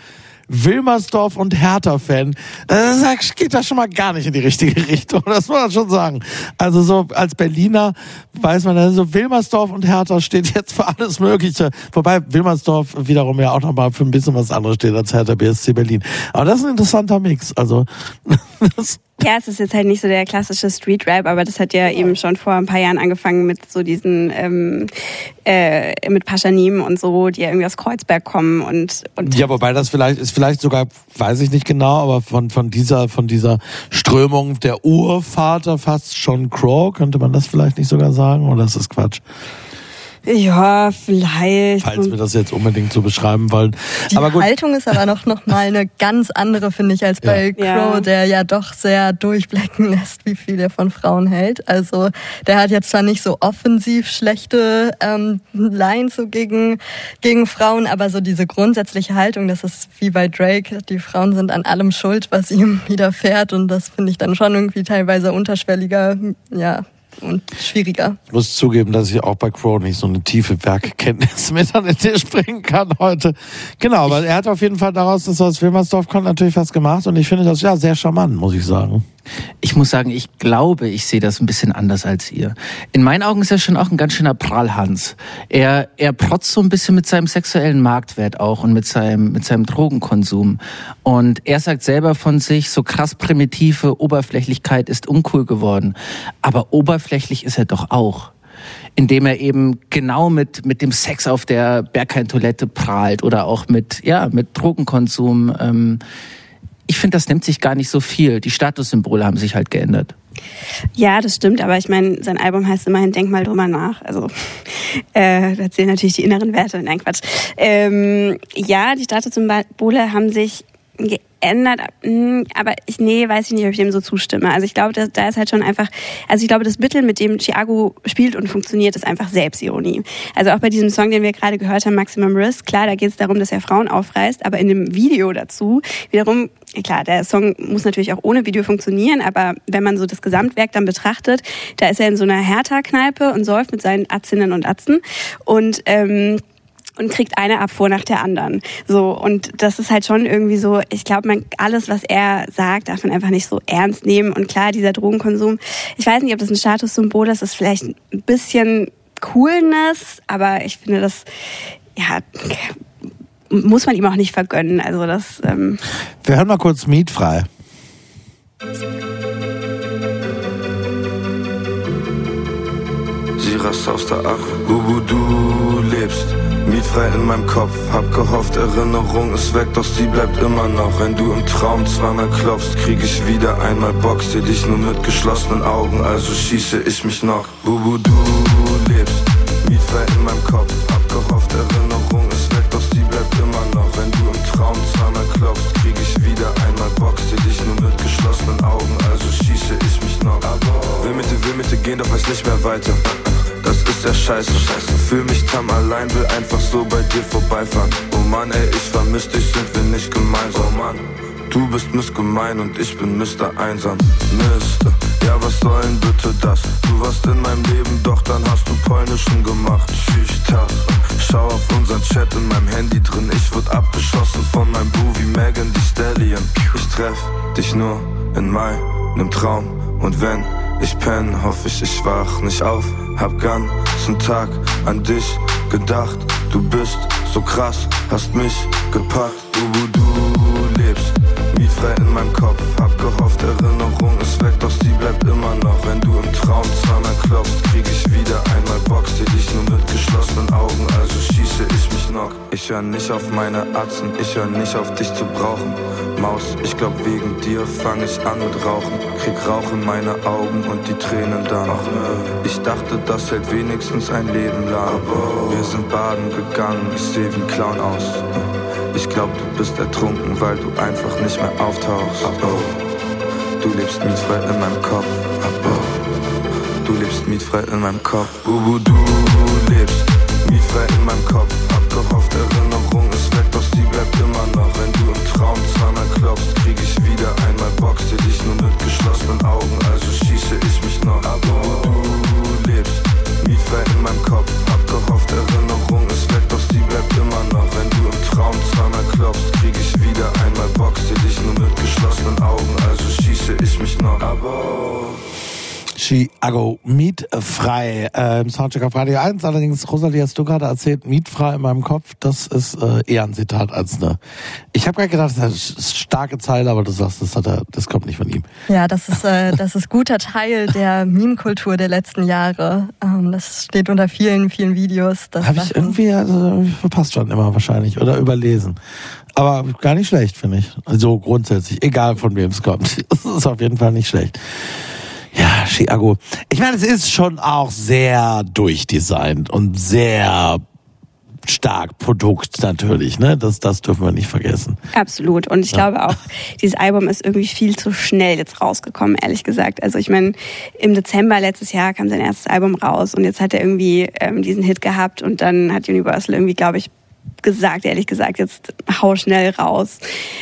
B: Wilmersdorf und Hertha-Fan, das geht das schon mal gar nicht in die richtige Richtung. Das muss man schon sagen. Also so als Berliner weiß man, also Wilmersdorf und Hertha steht jetzt für alles Mögliche. Wobei Wilmersdorf wiederum ja auch nochmal für ein bisschen was anderes steht als Hertha BSC Berlin. Aber das ist ein interessanter Mix. Also das
F: ja, es ist jetzt halt nicht so der klassische Street Rap, aber das hat ja eben schon vor ein paar Jahren angefangen mit so diesen ähm, äh, mit Paschanim und so, die ja irgendwie aus Kreuzberg kommen und, und
B: ja, wobei das vielleicht ist vielleicht sogar, weiß ich nicht genau, aber von von dieser von dieser Strömung der Urvater fast schon Crow, könnte man das vielleicht nicht sogar sagen oder ist das Quatsch?
F: Ja, vielleicht.
B: Falls wir das jetzt unbedingt so beschreiben wollen.
C: Die
B: aber gut.
C: Haltung ist aber noch, noch mal eine ganz andere, finde ich, als bei ja. Crow, der ja doch sehr durchblicken lässt, wie viel er von Frauen hält. Also der hat jetzt zwar nicht so offensiv schlechte ähm, Lines so gegen, gegen Frauen, aber so diese grundsätzliche Haltung, das ist wie bei Drake, die Frauen sind an allem schuld, was ihm widerfährt und das finde ich dann schon irgendwie teilweise unterschwelliger, ja, und schwieriger.
B: Ich muss zugeben, dass ich auch bei Crow nicht so eine tiefe Werkkenntnis mit an den Tisch bringen kann heute. Genau, aber er hat auf jeden Fall daraus, dass er aus Wilmersdorf kommt, natürlich was gemacht und ich finde das ja sehr charmant, muss ich sagen.
D: Ich muss sagen, ich glaube, ich sehe das ein bisschen anders als ihr. In meinen Augen ist er schon auch ein ganz schöner Prallhans. Er, er protzt so ein bisschen mit seinem sexuellen Marktwert auch und mit seinem, mit seinem Drogenkonsum. Und er sagt selber von sich, so krass primitive Oberflächlichkeit ist uncool geworden. Aber oberflächlich ist er doch auch indem er eben genau mit mit dem Sex auf der Berghain-Toilette prahlt oder auch mit ja mit Drogenkonsum. Ähm, ich finde, das nimmt sich gar nicht so viel. Die Statussymbole haben sich halt geändert.
F: Ja, das stimmt, aber ich meine, sein Album heißt immerhin Denk mal drüber nach. Also äh, da zählen natürlich die inneren Werte. Nein, Quatsch. Ähm, ja, die Statussymbole haben sich geändert, hm, aber ich, nee, weiß ich nicht, ob ich dem so zustimme. Also ich glaube, da, da ist halt schon einfach, also ich glaube, das Mittel, mit dem Thiago spielt und funktioniert, ist einfach Selbstironie. Also auch bei diesem Song, den wir gerade gehört haben, Maximum Risk, klar, da geht es darum, dass er Frauen aufreißt, aber in dem Video dazu wiederum, klar, der Song muss natürlich auch ohne Video funktionieren, aber wenn man so das Gesamtwerk dann betrachtet, da ist er in so einer Hertha-Kneipe und säuft mit seinen Atzinnen und Atzen und ähm, und kriegt eine Abfuhr nach der anderen. So und das ist halt schon irgendwie so. Ich glaube, man alles, was er sagt, darf man einfach nicht so ernst nehmen. Und klar, dieser Drogenkonsum. Ich weiß nicht, ob das ein Statussymbol ist. Das ist vielleicht ein bisschen Coolness, aber ich finde das ja muss man ihm auch nicht vergönnen. Also das. Ähm
B: Wir hören mal kurz mietfrei.
J: Rast aus der Akku, wo du lebst Mietfrei in meinem Kopf, hab gehofft, Erinnerung ist weg, doch sie bleibt immer noch. Wenn du im Traum zweimal klopfst, krieg ich wieder einmal Bock. Seh dich nur mit geschlossenen Augen, also schieße ich mich noch. Bubu, du lebst, mietfrei in meinem Kopf, hab gehofft, Erinnerung ist weg, doch sie bleibt immer noch. Wenn du im Traum zweimal klopfst, krieg ich wieder einmal Bock. Seh dich nur mit geschlossenen Augen, also schieße ich mich noch. Will mit dir, will mit dir gehen, doch weiß nicht mehr weiter das ist ja scheiße. scheiße. Fühl mich tam allein, will einfach so bei dir vorbeifahren. Oh Mann, ey, ich vermiss dich, sind wir nicht gemeinsam. Oh Mann, du bist missgemein und ich bin Mr. Einsam. Mister, ja, was soll denn bitte das? Du warst in meinem Leben, doch dann hast du Polnischen gemacht. Schüchtern, schau auf unseren Chat in meinem Handy drin. Ich wurde abgeschossen von meinem Boo wie Megan die Stallion. Ich treff dich nur in meinem Traum und wenn ich penn, hoffe ich, ich wach nicht auf. Hab ganzen Tag an dich gedacht. Du bist so krass, hast mich gepackt. Du, du lebst, mietfrei in meinem Kopf. Hab gehofft, Erinnerung ist weg, doch sie bleibt immer noch. Wenn du im Traum zweimal klopfst, krieg ich wieder einmal Bock. Seh dich nur mit geschlossenen Augen, also schieße ich mich noch. Ich hör nicht auf meine Atzen, ich hör nicht auf dich zu brauchen. Maus, ich glaub wegen dir fang ich an mit Rauchen. Krieg Rauch in meine Augen und die Tränen dann. Ich dachte, das hält wenigstens ein Leben lang. Wir sind baden gegangen, ich seh wie ein Clown aus. Ich glaub, du bist ertrunken, weil du einfach nicht mehr auftauchst. Du lebst mietfrei in meinem Kopf. Du lebst mietfrei in meinem Kopf. Ubu, du lebst mietfrei in meinem Kopf. Hab gehofft, Erinnerung ist weg, doch sie bleibt immer noch. Wenn du im Traum zweimal klopfst, krieg ich wieder einmal. Seh dich nur mit geschlossenen Augen, also schieße ich mich noch. Aber du lebst mietfrei in meinem Kopf. Schieße ich mich noch. Aber
B: Chiago mietfrei äh, im Soundcheck auf Radio 1. Allerdings, Rosalie, hast du gerade erzählt, mietfrei in meinem Kopf, das ist äh, eher ein Zitat als eine. Ich habe gerade gedacht, das ist eine starke Zeile, aber du sagst, das, hat er, das kommt nicht von ihm.
C: Ja, das ist, äh, das ist guter Teil der Meme-Kultur der letzten Jahre. Ähm, das steht unter vielen, vielen Videos.
B: Habe ich irgendwie also, verpasst schon immer wahrscheinlich oder überlesen. Aber gar nicht schlecht, finde ich. Also grundsätzlich, egal von wem es kommt. Das ist auf jeden Fall nicht schlecht. Ja, Chiago. Ich meine, es ist schon auch sehr durchdesignt und sehr stark Produkt natürlich, ne? Das, das dürfen wir nicht vergessen.
F: Absolut. Und ich ja. glaube auch, dieses Album ist irgendwie viel zu schnell jetzt rausgekommen, ehrlich gesagt. Also ich meine, im Dezember letztes Jahr kam sein erstes Album raus und jetzt hat er irgendwie ähm, diesen Hit gehabt und dann hat Universal irgendwie, glaube ich, gesagt, ehrlich gesagt, jetzt hau schnell raus.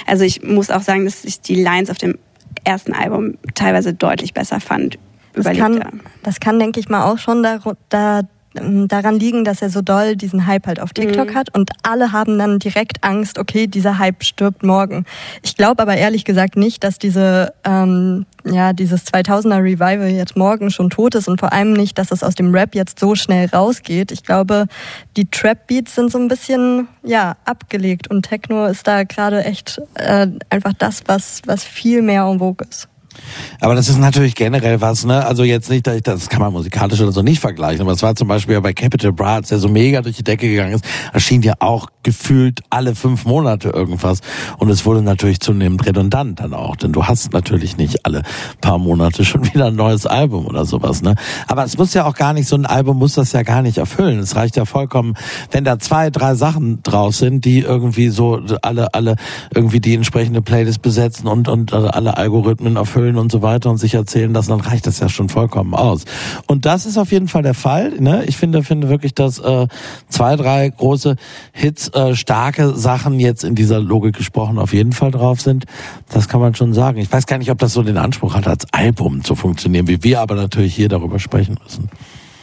F: Also ich muss auch sagen, dass ich die Lines auf dem ersten Album teilweise deutlich besser fand.
C: Das kann, das kann, denke ich mal, auch schon da, da, daran liegen, dass er so doll diesen Hype halt auf TikTok mhm. hat und alle haben dann direkt Angst, okay, dieser Hype stirbt morgen. Ich glaube aber ehrlich gesagt nicht, dass diese ähm, ja dieses 2000er Revival jetzt morgen schon tot ist und vor allem nicht, dass es aus dem Rap jetzt so schnell rausgeht. Ich glaube, die Trap Beats sind so ein bisschen ja abgelegt und Techno ist da gerade echt äh, einfach das, was was viel mehr en vogue ist.
B: Aber das ist natürlich generell was, ne? Also jetzt nicht, das kann man musikalisch oder so nicht vergleichen, aber es war zum Beispiel bei Capital Bra, der so mega durch die Decke gegangen ist, erschien ja auch gefühlt alle fünf Monate irgendwas. Und es wurde natürlich zunehmend redundant dann auch, denn du hast natürlich nicht alle paar Monate schon wieder ein neues Album oder sowas, ne? Aber es muss ja auch gar nicht, so ein Album muss das ja gar nicht erfüllen. Es reicht ja vollkommen, wenn da zwei, drei Sachen draus sind, die irgendwie so alle, alle irgendwie die entsprechende Playlist besetzen und, und alle Algorithmen erfüllen und so weiter und sich erzählen lassen, dann reicht das ja schon vollkommen aus. Und das ist auf jeden Fall der Fall. Ne? Ich finde, finde wirklich, dass äh, zwei, drei große Hits, äh, starke Sachen jetzt in dieser Logik gesprochen auf jeden Fall drauf sind. Das kann man schon sagen. Ich weiß gar nicht, ob das so den Anspruch hat, als Album zu funktionieren, wie wir aber natürlich hier darüber sprechen müssen.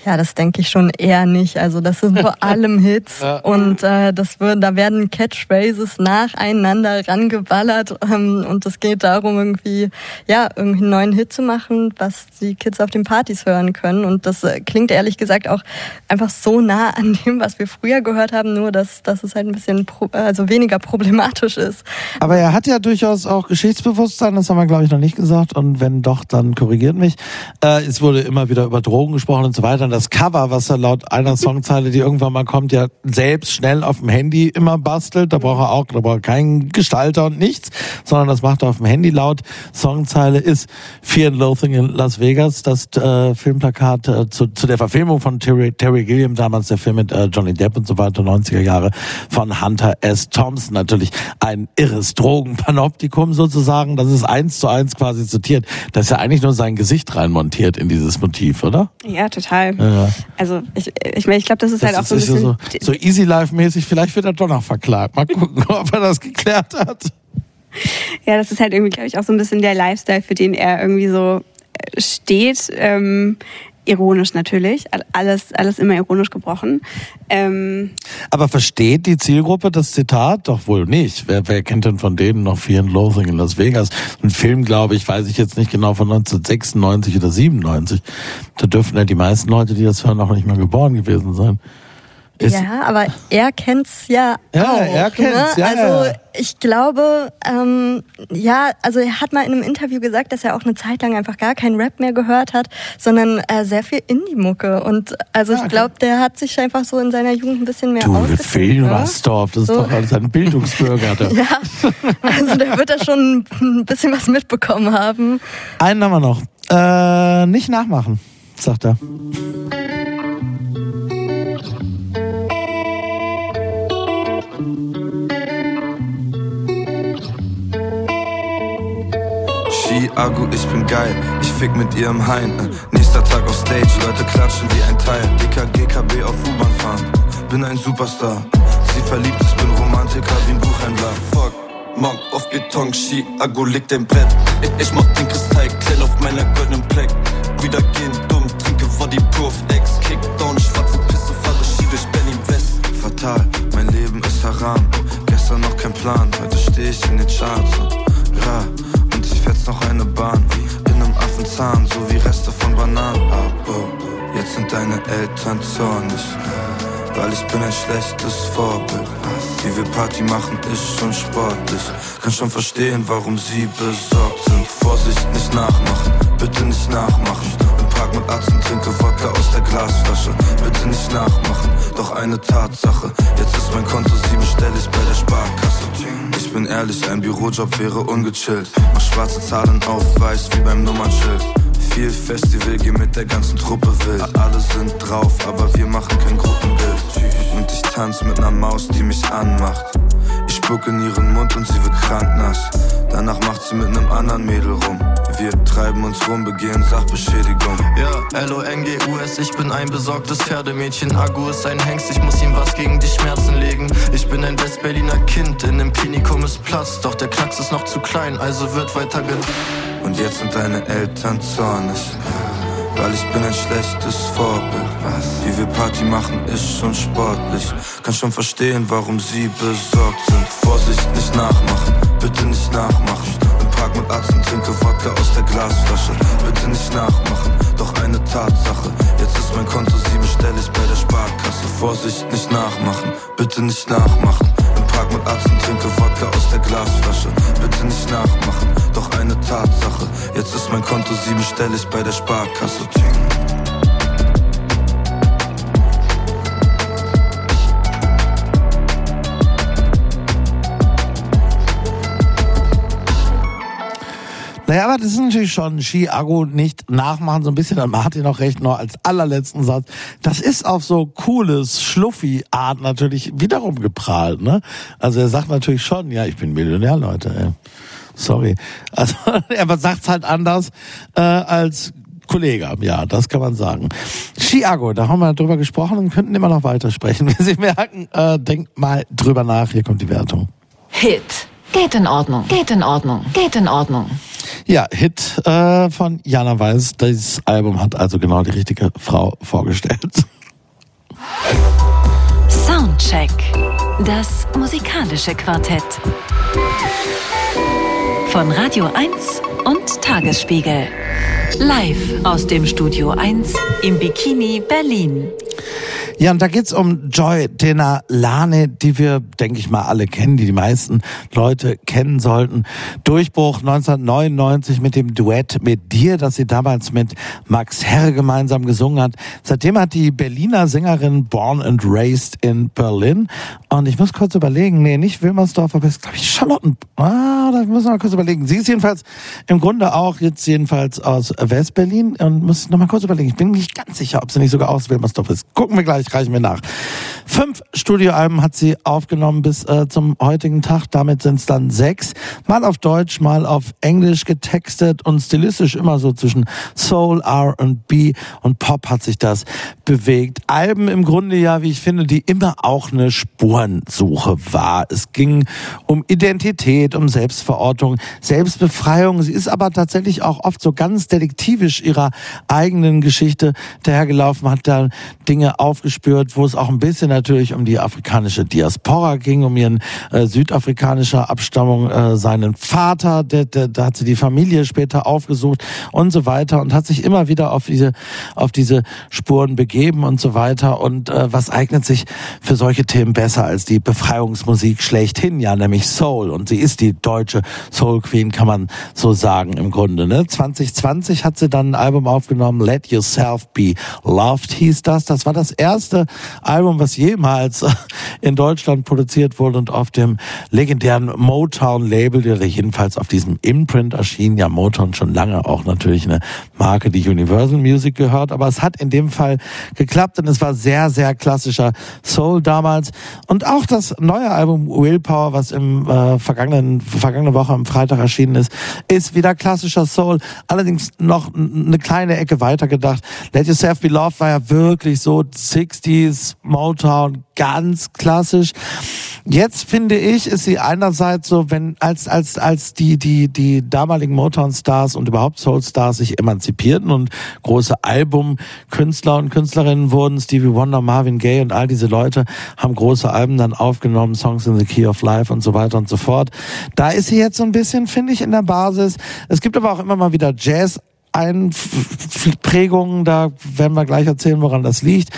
C: Ja, das denke ich schon eher nicht. Also das sind vor allem Hits ja. und äh, das wird, da werden Catchphrases nacheinander rangeballert ähm, und es geht darum irgendwie ja irgendwie einen neuen Hit zu machen, was die Kids auf den Partys hören können und das äh, klingt ehrlich gesagt auch einfach so nah an dem, was wir früher gehört haben, nur dass dass es halt ein bisschen pro, also weniger problematisch ist.
B: Aber er hat ja durchaus auch Geschichtsbewusstsein, das haben wir glaube ich noch nicht gesagt und wenn doch, dann korrigiert mich. Äh, es wurde immer wieder über Drogen gesprochen und so weiter das Cover, was er laut einer Songzeile, die irgendwann mal kommt, ja selbst schnell auf dem Handy immer bastelt. Da braucht er auch, da braucht er keinen Gestalter und nichts, sondern das macht er auf dem Handy laut. Songzeile ist Fear and Loathing in Las Vegas, das äh, Filmplakat äh, zu, zu der Verfilmung von Terry, Terry Gilliam, damals der Film mit äh, Johnny Depp und so weiter, 90er Jahre, von Hunter S. Thompson. Natürlich ein irres Drogenpanoptikum sozusagen. Das ist eins zu eins quasi zitiert. Da ist ja eigentlich nur sein Gesicht reinmontiert in dieses Motiv, oder?
F: Ja, total. Ja. Also ich, ich meine, ich glaube, das ist das halt auch so ein bisschen...
B: So, so Easy Life-mäßig, vielleicht wird er doch noch verklagt. Mal gucken, ob er das geklärt hat.
F: Ja, das ist halt irgendwie, glaube ich, auch so ein bisschen der Lifestyle, für den er irgendwie so steht. Ähm, ironisch natürlich, alles, alles immer ironisch gebrochen. Ähm
B: Aber versteht die Zielgruppe das Zitat? Doch wohl nicht. Wer, wer kennt denn von denen noch Fear and Loathing in Las Vegas? Ein Film, glaube ich, weiß ich jetzt nicht genau, von 1996 oder 97. Da dürften ja die meisten Leute, die das hören, noch nicht mal geboren gewesen sein.
C: Ja, aber er kennt's ja,
B: ja
C: auch.
B: Er kennt's,
C: ne?
B: ja,
C: also ich glaube, ähm, ja, also er hat mal in einem Interview gesagt, dass er auch eine Zeit lang einfach gar keinen Rap mehr gehört hat, sondern äh, sehr viel Indie-Mucke. Und also ja, ich glaube, der hat sich einfach so in seiner Jugend ein bisschen mehr
B: Du Film ne? Rastorf, das ist so. doch alles ein Bildungsbürger. Da.
C: ja, also der wird da schon ein bisschen was mitbekommen haben.
B: Einen haben wir noch. Äh, nicht nachmachen, sagt er.
J: Agu, ich bin geil, ich fick mit ihr im Hain. Äh, nächster Tag auf Stage, Leute klatschen wie ein Teil. DKG, KB auf U-Bahn fahren, bin ein Superstar. Sie verliebt, ich bin Romantiker wie ein Buchhändler. Fuck. Monk auf Beton, Ski, Agu liegt im Bett. Ich, ich mach den Klell auf meiner goldenen Pleck. Brüder gehen dumm, trinke Body Proof, Ex, Kickdown, schwarze Pisse, fahre Ski durch Berlin West. Fatal, mein Leben ist Haram. Gestern noch kein Plan, heute steh ich in den Charts. Fährt's noch eine Bahn in einem Affenzahn, so wie Reste von Bananen. Aber jetzt sind deine Eltern zornig, weil ich bin ein schlechtes Vorbild. Wie wir Party machen, ist schon sportlich. Kann schon verstehen, warum sie besorgt sind. Vorsicht, nicht nachmachen, bitte nicht nachmachen. Im Park mit Atzen, trinke Wodka aus der Glasflasche. Bitte nicht nachmachen, doch eine Tatsache. Jetzt ist mein Konto sieben, stell ich bei der Sparkasse. Ich bin ehrlich, ein Bürojob wäre ungechillt. Mach schwarze Zahlen auf, weiß wie beim Nummernschild. Viel Festival, geh mit der ganzen Truppe wild. Alle sind drauf, aber wir machen kein Gruppenbild. Und ich tanze mit ner Maus, die mich anmacht. Ich spuck in ihren Mund und sie wird kranknass. Danach macht sie mit nem anderen Mädel rum. Wir treiben uns rum, begehen Sachbeschädigung.
K: Ja, L-O-N-G-U-S, ich bin ein besorgtes Pferdemädchen. Agu ist ein Hengst, ich muss ihm was gegen die Schmerzen legen. Ich bin ein Westberliner Kind, in dem Klinikum ist Platz. Doch der Knacks ist noch zu klein, also wird weiter ge...
J: Und jetzt sind deine Eltern zornig. Weil ich bin ein schlechtes Vorbild. Wie wir Party machen, ist schon sportlich. Kann schon verstehen, warum sie besorgt sind. Vorsicht, nicht nachmachen, bitte nicht nachmachen. Tag mit Arzt und trinke Wodka aus der Glasflasche. Bitte nicht nachmachen, doch eine Tatsache. Jetzt ist mein Konto siebenstellig bei der Sparkasse. Vorsicht, nicht nachmachen, bitte nicht nachmachen. Im Park mit Arzt und trinke Wodka aus der Glasflasche. Bitte nicht nachmachen, doch eine Tatsache. Jetzt ist mein Konto siebenstellig bei der Sparkasse. Ching.
B: Naja, aber das ist natürlich schon Ski-Aggo nicht nachmachen, so ein bisschen, dann Martin noch recht, noch als allerletzten Satz. Das ist auf so cooles, schluffi Art natürlich wiederum geprahlt, ne? Also er sagt natürlich schon, ja, ich bin Millionär, Leute, ey. Sorry. Also er sagt's halt anders äh, als Kollege, ja, das kann man sagen. Chiago, da haben wir drüber gesprochen und könnten immer noch weitersprechen. Wie Sie merken, äh, denkt mal drüber nach, hier kommt die Wertung.
A: Hit. Geht in Ordnung, geht in Ordnung, geht in Ordnung.
B: Ja, Hit äh, von Jana Weiß. Dieses Album hat also genau die richtige Frau vorgestellt.
A: Soundcheck. Das musikalische Quartett. Von Radio 1 und Tagesspiegel. Live aus dem Studio 1 im Bikini Berlin.
B: Ja, und da geht's um Joy Lane, die wir, denke ich mal, alle kennen, die die meisten Leute kennen sollten. Durchbruch 1999 mit dem Duett mit dir, das sie damals mit Max Herr gemeinsam gesungen hat. Seitdem hat die Berliner Sängerin Born and Raised in Berlin. Und ich muss kurz überlegen, nee, nicht Wilmersdorf, aber es ist, glaube ich, Charlotten. Ah, da wir mal kurz überlegen. Sie ist jedenfalls im Grunde auch jetzt jedenfalls aus West-Berlin und muss noch mal kurz überlegen. Ich bin nicht ganz sicher, ob sie nicht sogar aus Wilmersdorf ist. Gucken wir gleich reichen wir nach. Fünf Studioalben hat sie aufgenommen bis äh, zum heutigen Tag. Damit sind es dann sechs. Mal auf Deutsch, mal auf Englisch getextet und stilistisch immer so zwischen Soul, R&B und Pop hat sich das bewegt. Alben im Grunde ja, wie ich finde, die immer auch eine Spurensuche war. Es ging um Identität, um Selbstverortung, Selbstbefreiung. Sie ist aber tatsächlich auch oft so ganz detektivisch ihrer eigenen Geschichte dahergelaufen, hat da Dinge aufgespielt gespürt, wo es auch ein bisschen natürlich um die afrikanische Diaspora ging, um ihren äh, südafrikanischer Abstammung, äh, seinen Vater, der, der, da hat sie die Familie später aufgesucht und so weiter und hat sich immer wieder auf diese, auf diese Spuren begeben und so weiter. Und äh, was eignet sich für solche Themen besser als die Befreiungsmusik schlechthin, ja, nämlich Soul. Und sie ist die deutsche Soul Queen, kann man so sagen im Grunde. Ne? 2020 hat sie dann ein Album aufgenommen, Let Yourself Be Loved hieß das. Das war das erste Album, was jemals in Deutschland produziert wurde und auf dem legendären Motown-Label, der jedenfalls auf diesem Imprint erschien. Ja, Motown schon lange auch natürlich eine Marke, die Universal Music gehört, aber es hat in dem Fall geklappt und es war sehr, sehr klassischer Soul damals. Und auch das neue Album Willpower, was im äh, vergangenen, vergangene Woche am Freitag erschienen ist, ist wieder klassischer Soul. Allerdings noch eine kleine Ecke weiter gedacht. Let Yourself Be Loved war ja wirklich so 60s, Motown, ganz klassisch. Jetzt finde ich, ist sie einerseits so, wenn als als als die die die damaligen Motown Stars und überhaupt Soul Stars sich emanzipierten und große Albumkünstler und Künstlerinnen wurden, Stevie Wonder, Marvin Gaye und all diese Leute haben große Alben dann aufgenommen, Songs in the Key of Life und so weiter und so fort. Da ist sie jetzt so ein bisschen, finde ich, in der Basis. Es gibt aber auch immer mal wieder Jazz Einprägungen, da werden wir gleich erzählen, woran das liegt,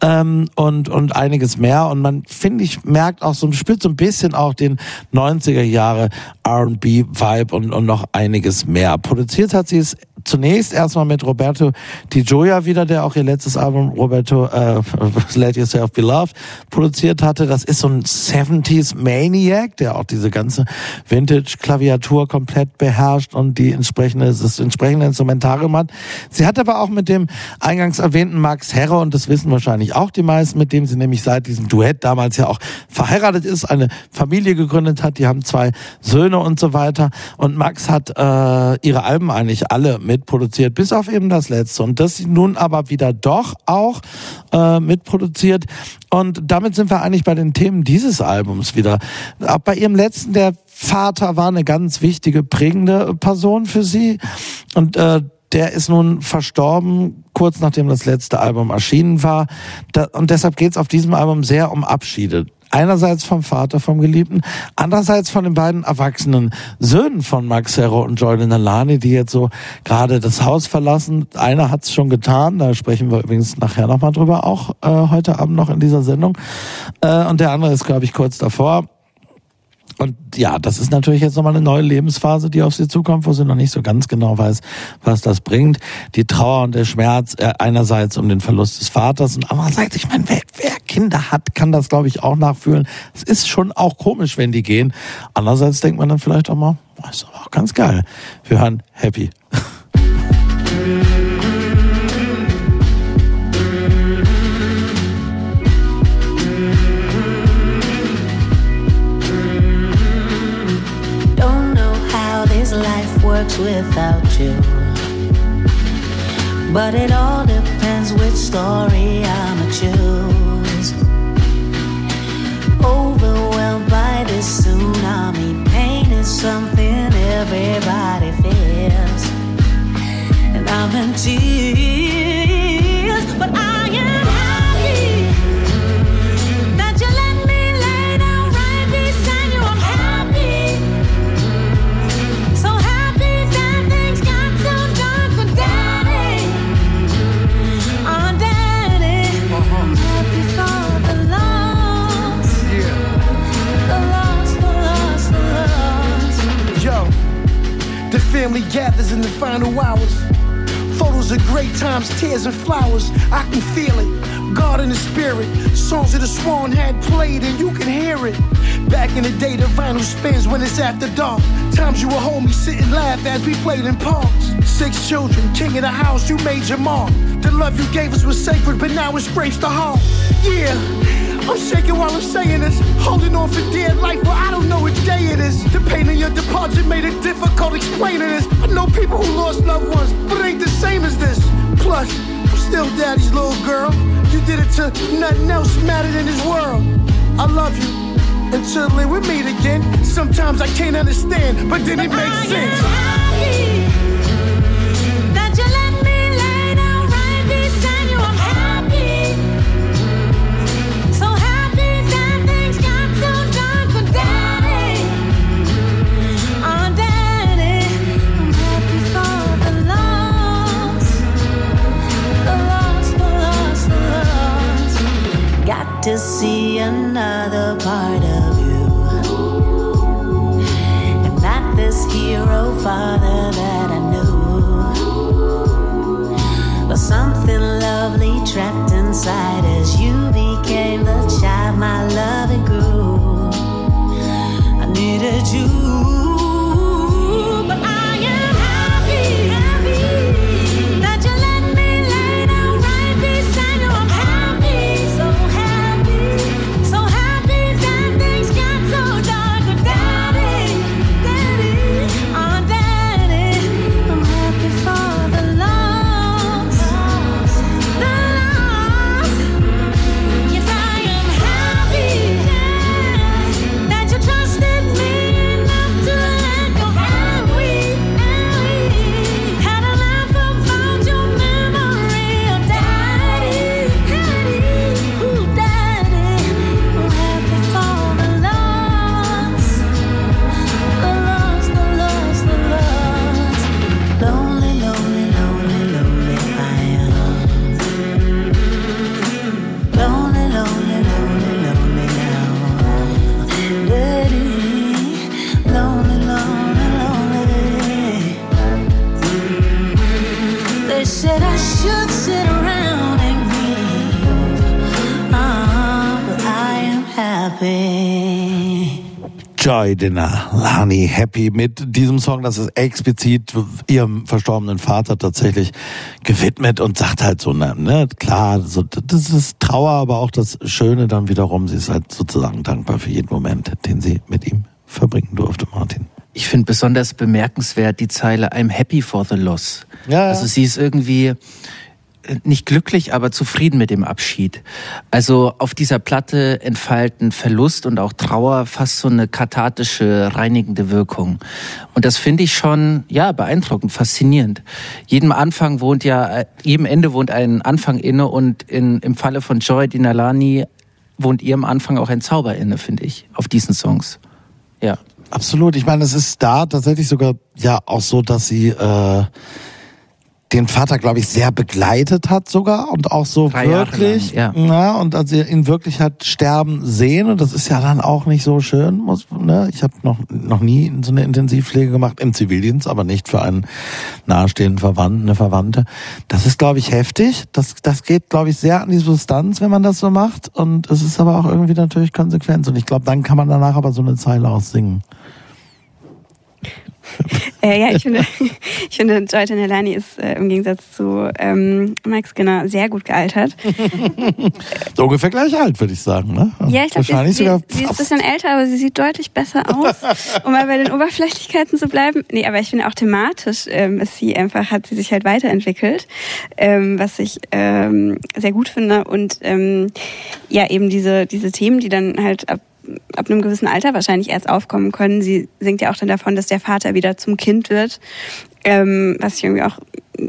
B: ähm, und, und einiges mehr. Und man, finde ich, merkt auch so, spürt so ein bisschen auch den 90er Jahre R&B-Vibe und, und noch einiges mehr. Produziert hat sie es zunächst erstmal mit Roberto Di Gioia wieder, der auch ihr letztes Album Roberto äh, Let Yourself Be Loved produziert hatte. Das ist so ein 70s Maniac, der auch diese ganze Vintage-Klaviatur komplett beherrscht und die entsprechende, das entsprechende Instrumentarium hat. Sie hat aber auch mit dem eingangs erwähnten Max Herre, und das wissen wahrscheinlich auch die meisten, mit dem sie nämlich seit diesem Duett damals ja auch verheiratet ist, eine Familie gegründet hat. Die haben zwei Söhne und so weiter. Und Max hat äh, ihre Alben eigentlich alle mitproduziert, bis auf eben das letzte. Und das nun aber wieder doch auch äh, mitproduziert. Und damit sind wir eigentlich bei den Themen dieses Albums wieder. Auch bei ihrem letzten, der Vater war eine ganz wichtige, prägende Person für sie. Und äh, der ist nun verstorben, kurz nachdem das letzte Album erschienen war. und deshalb geht es auf diesem Album sehr um Abschiede. Einerseits vom Vater, vom Geliebten, andererseits von den beiden erwachsenen Söhnen von Max Serro und Jordan Alani, die jetzt so gerade das Haus verlassen. Einer hat es schon getan, da sprechen wir übrigens nachher nochmal drüber, auch äh, heute Abend noch in dieser Sendung. Äh, und der andere ist, glaube ich, kurz davor. Und ja, das ist natürlich jetzt nochmal eine neue Lebensphase, die auf sie zukommt, wo sie noch nicht so ganz genau weiß, was das bringt. Die Trauer und der Schmerz äh, einerseits um den Verlust des Vaters und andererseits, ich meine, wer, wer Kinder hat, kann das, glaube ich, auch nachfühlen. Es ist schon auch komisch, wenn die gehen. Andererseits denkt man dann vielleicht auch mal, das ist aber auch ganz geil. Wir hören Happy.
L: works without you. But it all depends which story I'ma choose. Overwhelmed by this tsunami, pain is something everybody feels. And I'm in tears, but I
H: family gathers in the final hours. Photos of great times, tears and flowers. I can feel it. God in the spirit. Songs of the Swan had played and you can hear it. Back in the day, the vinyl spins when it's after dark. Times you would hold me, sit and laugh as we played in parks. Six children, king of the house, you made your mark. The love you gave us was sacred, but now it scrapes the heart. Yeah. I'm shaking while I'm saying this. Holding on for dear life, well, I don't know what day it is. The pain of your departure made it difficult explaining this. I know people who lost loved ones, but it ain't the same as this. Plus, I'm still daddy's little girl. You did it to nothing else mattered in this world. I love you. Until we meet again. Sometimes I can't understand, but then it makes sense.
L: To see another part of you. And not this hero father that I knew. But something lovely trapped inside as you became the child my love it grew. I needed you.
B: Joy Dinner, Lani Happy mit diesem Song, das ist explizit ihrem verstorbenen Vater tatsächlich gewidmet und sagt halt so, ne, klar, so, das ist Trauer, aber auch das Schöne dann wiederum, sie ist halt sozusagen dankbar für jeden Moment, den sie mit ihm verbringen durfte, Martin.
D: Ich finde besonders bemerkenswert die Zeile I'm happy for the loss. Ja, ja. Also sie ist irgendwie, nicht glücklich, aber zufrieden mit dem Abschied. Also auf dieser Platte entfalten Verlust und auch Trauer fast so eine kathartische, reinigende Wirkung. Und das finde ich schon, ja, beeindruckend, faszinierend. Jedem Anfang wohnt ja, jedem Ende wohnt ein Anfang inne und in, im Falle von Joy Dinalani wohnt ihrem Anfang auch ein Zauber inne, finde ich, auf diesen Songs. Ja.
B: Absolut. Ich meine, es ist da tatsächlich sogar ja auch so, dass sie, äh, den Vater, glaube ich, sehr begleitet hat sogar und auch so
D: Drei
B: wirklich,
D: lang,
B: ja. und also ihn wirklich hat sterben sehen und das ist ja dann auch nicht so schön. Muss, ne? Ich habe noch noch nie so eine Intensivpflege gemacht im Zivildienst, aber nicht für einen nahestehenden Verwandten, eine Verwandte. Das ist, glaube ich, heftig. Das das geht, glaube ich, sehr an die Substanz, wenn man das so macht und es ist aber auch irgendwie natürlich Konsequenz und ich glaube, dann kann man danach aber so eine Zeile auch singen.
F: Äh, ja, ich finde, ich finde, Joyton Helani ist äh, im Gegensatz zu ähm, Mike Skinner sehr gut gealtert.
B: so ungefähr gleich alt, würde ich sagen. Ne?
F: Ja, ich glaube, sie, sie, sie ist ein bisschen älter, aber sie sieht deutlich besser aus. um mal bei den Oberflächlichkeiten zu bleiben. Nee, aber ich finde auch thematisch ähm, ist sie einfach, hat sie sich halt weiterentwickelt, ähm, was ich ähm, sehr gut finde. Und ähm, ja, eben diese, diese Themen, die dann halt ab ab einem gewissen Alter wahrscheinlich erst aufkommen können. Sie singt ja auch dann davon, dass der Vater wieder zum Kind wird, ähm, was ich irgendwie auch,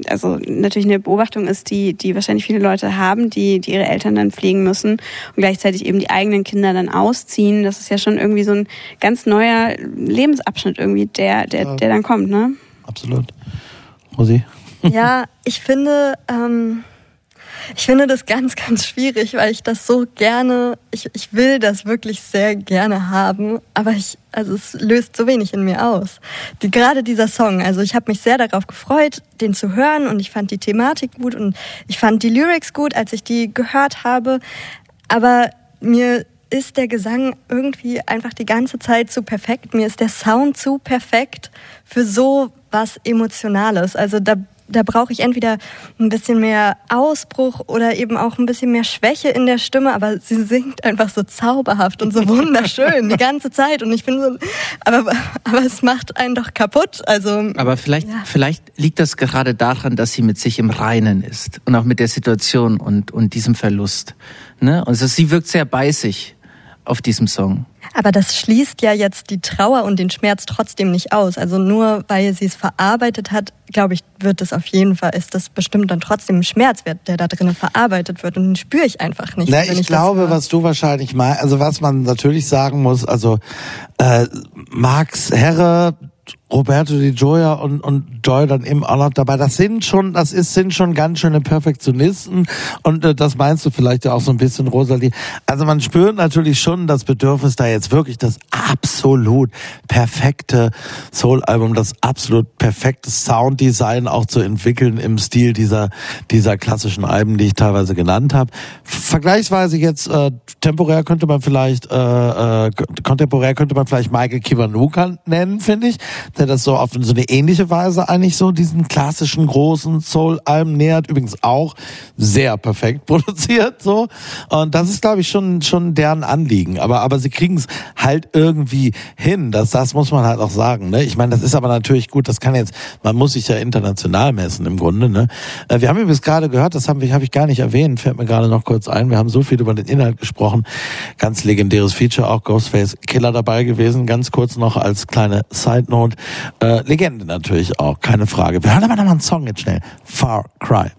F: also natürlich eine Beobachtung ist, die, die wahrscheinlich viele Leute haben, die, die ihre Eltern dann pflegen müssen und gleichzeitig eben die eigenen Kinder dann ausziehen. Das ist ja schon irgendwie so ein ganz neuer Lebensabschnitt irgendwie, der, der, der dann kommt, ne?
B: Absolut. Rosi?
C: Ja, ich finde, ähm, ich finde das ganz, ganz schwierig, weil ich das so gerne, ich, ich will das wirklich sehr gerne haben, aber ich, also es löst so wenig in mir aus. Die, gerade dieser Song, also ich habe mich sehr darauf gefreut, den zu hören und ich fand die Thematik gut und ich fand die Lyrics gut, als ich die gehört habe, aber mir ist der Gesang irgendwie einfach die ganze Zeit zu perfekt. Mir ist der Sound zu perfekt für so was Emotionales. Also da da brauche ich entweder ein bisschen mehr Ausbruch oder eben auch ein bisschen mehr Schwäche in der Stimme, aber sie singt einfach so zauberhaft und so wunderschön die ganze Zeit und ich bin so, aber, aber es macht einen doch kaputt, also.
D: Aber vielleicht, ja. vielleicht liegt das gerade daran, dass sie mit sich im Reinen ist und auch mit der Situation und, und diesem Verlust, ne? Also sie wirkt sehr beißig auf diesem Song.
C: Aber das schließt ja jetzt die Trauer und den Schmerz trotzdem nicht aus. Also nur weil sie es verarbeitet hat, glaube ich, wird es auf jeden Fall, ist das bestimmt dann trotzdem ein Schmerz, der da drinnen verarbeitet wird. Und den spüre ich einfach nicht.
B: Na, ich, ich glaube, was du wahrscheinlich mal, also was man natürlich sagen muss, also äh, Max Herre, Roberto Di Gioia und, und Joy dann eben auch noch dabei. Das sind schon, das ist, sind schon ganz schöne Perfektionisten und äh, das meinst du vielleicht ja auch so ein bisschen, Rosalie. Also man spürt natürlich schon das Bedürfnis, da jetzt wirklich das absolut perfekte Soul-Album, das absolut perfekte Sounddesign auch zu entwickeln im Stil dieser, dieser klassischen Alben, die ich teilweise genannt habe. Vergleichsweise jetzt äh, temporär könnte man vielleicht, äh, äh, kontemporär könnte man vielleicht Michael Kiwanuka nennen, finde ich der das so auf so eine ähnliche Weise eigentlich so diesen klassischen großen Soul-Alben nähert. Übrigens auch sehr perfekt produziert, so. Und das ist, glaube ich, schon, schon deren Anliegen. Aber, aber sie kriegen es halt irgendwie hin. Das, das muss man halt auch sagen, ne? Ich meine, das ist aber natürlich gut. Das kann jetzt, man muss sich ja international messen im Grunde, ne? Äh, wir haben übrigens gerade gehört, das habe ich, hab ich gar nicht erwähnt, fällt mir gerade noch kurz ein. Wir haben so viel über den Inhalt gesprochen. Ganz legendäres Feature, auch Ghostface Killer dabei gewesen. Ganz kurz noch als kleine Side Note. Äh, Legende natürlich auch, keine Frage. Wir hören aber nochmal einen Song jetzt schnell. Far Cry.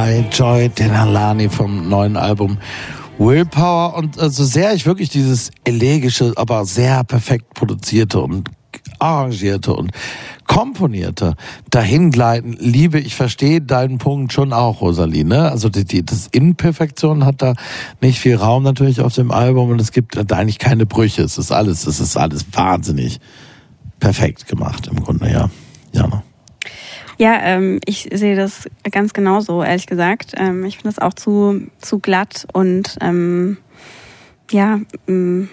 B: Cry, Joy Denalani vom neuen Album Willpower. Und äh, so sehr ich wirklich dieses elegische, aber sehr perfekt produzierte und arrangierte und komponierte Dahingleiten liebe. Ich verstehe deinen Punkt schon auch, Rosalie. Ne? Also die, die, das Imperfektion hat da nicht viel Raum natürlich auf dem Album und es gibt da eigentlich keine Brüche. Es ist alles, es ist alles wahnsinnig perfekt gemacht im Grunde, ja. Jana.
F: Ja, ähm, ich sehe das ganz genauso, ehrlich gesagt. Ähm, ich finde das auch zu, zu glatt und ähm, ja, ähm,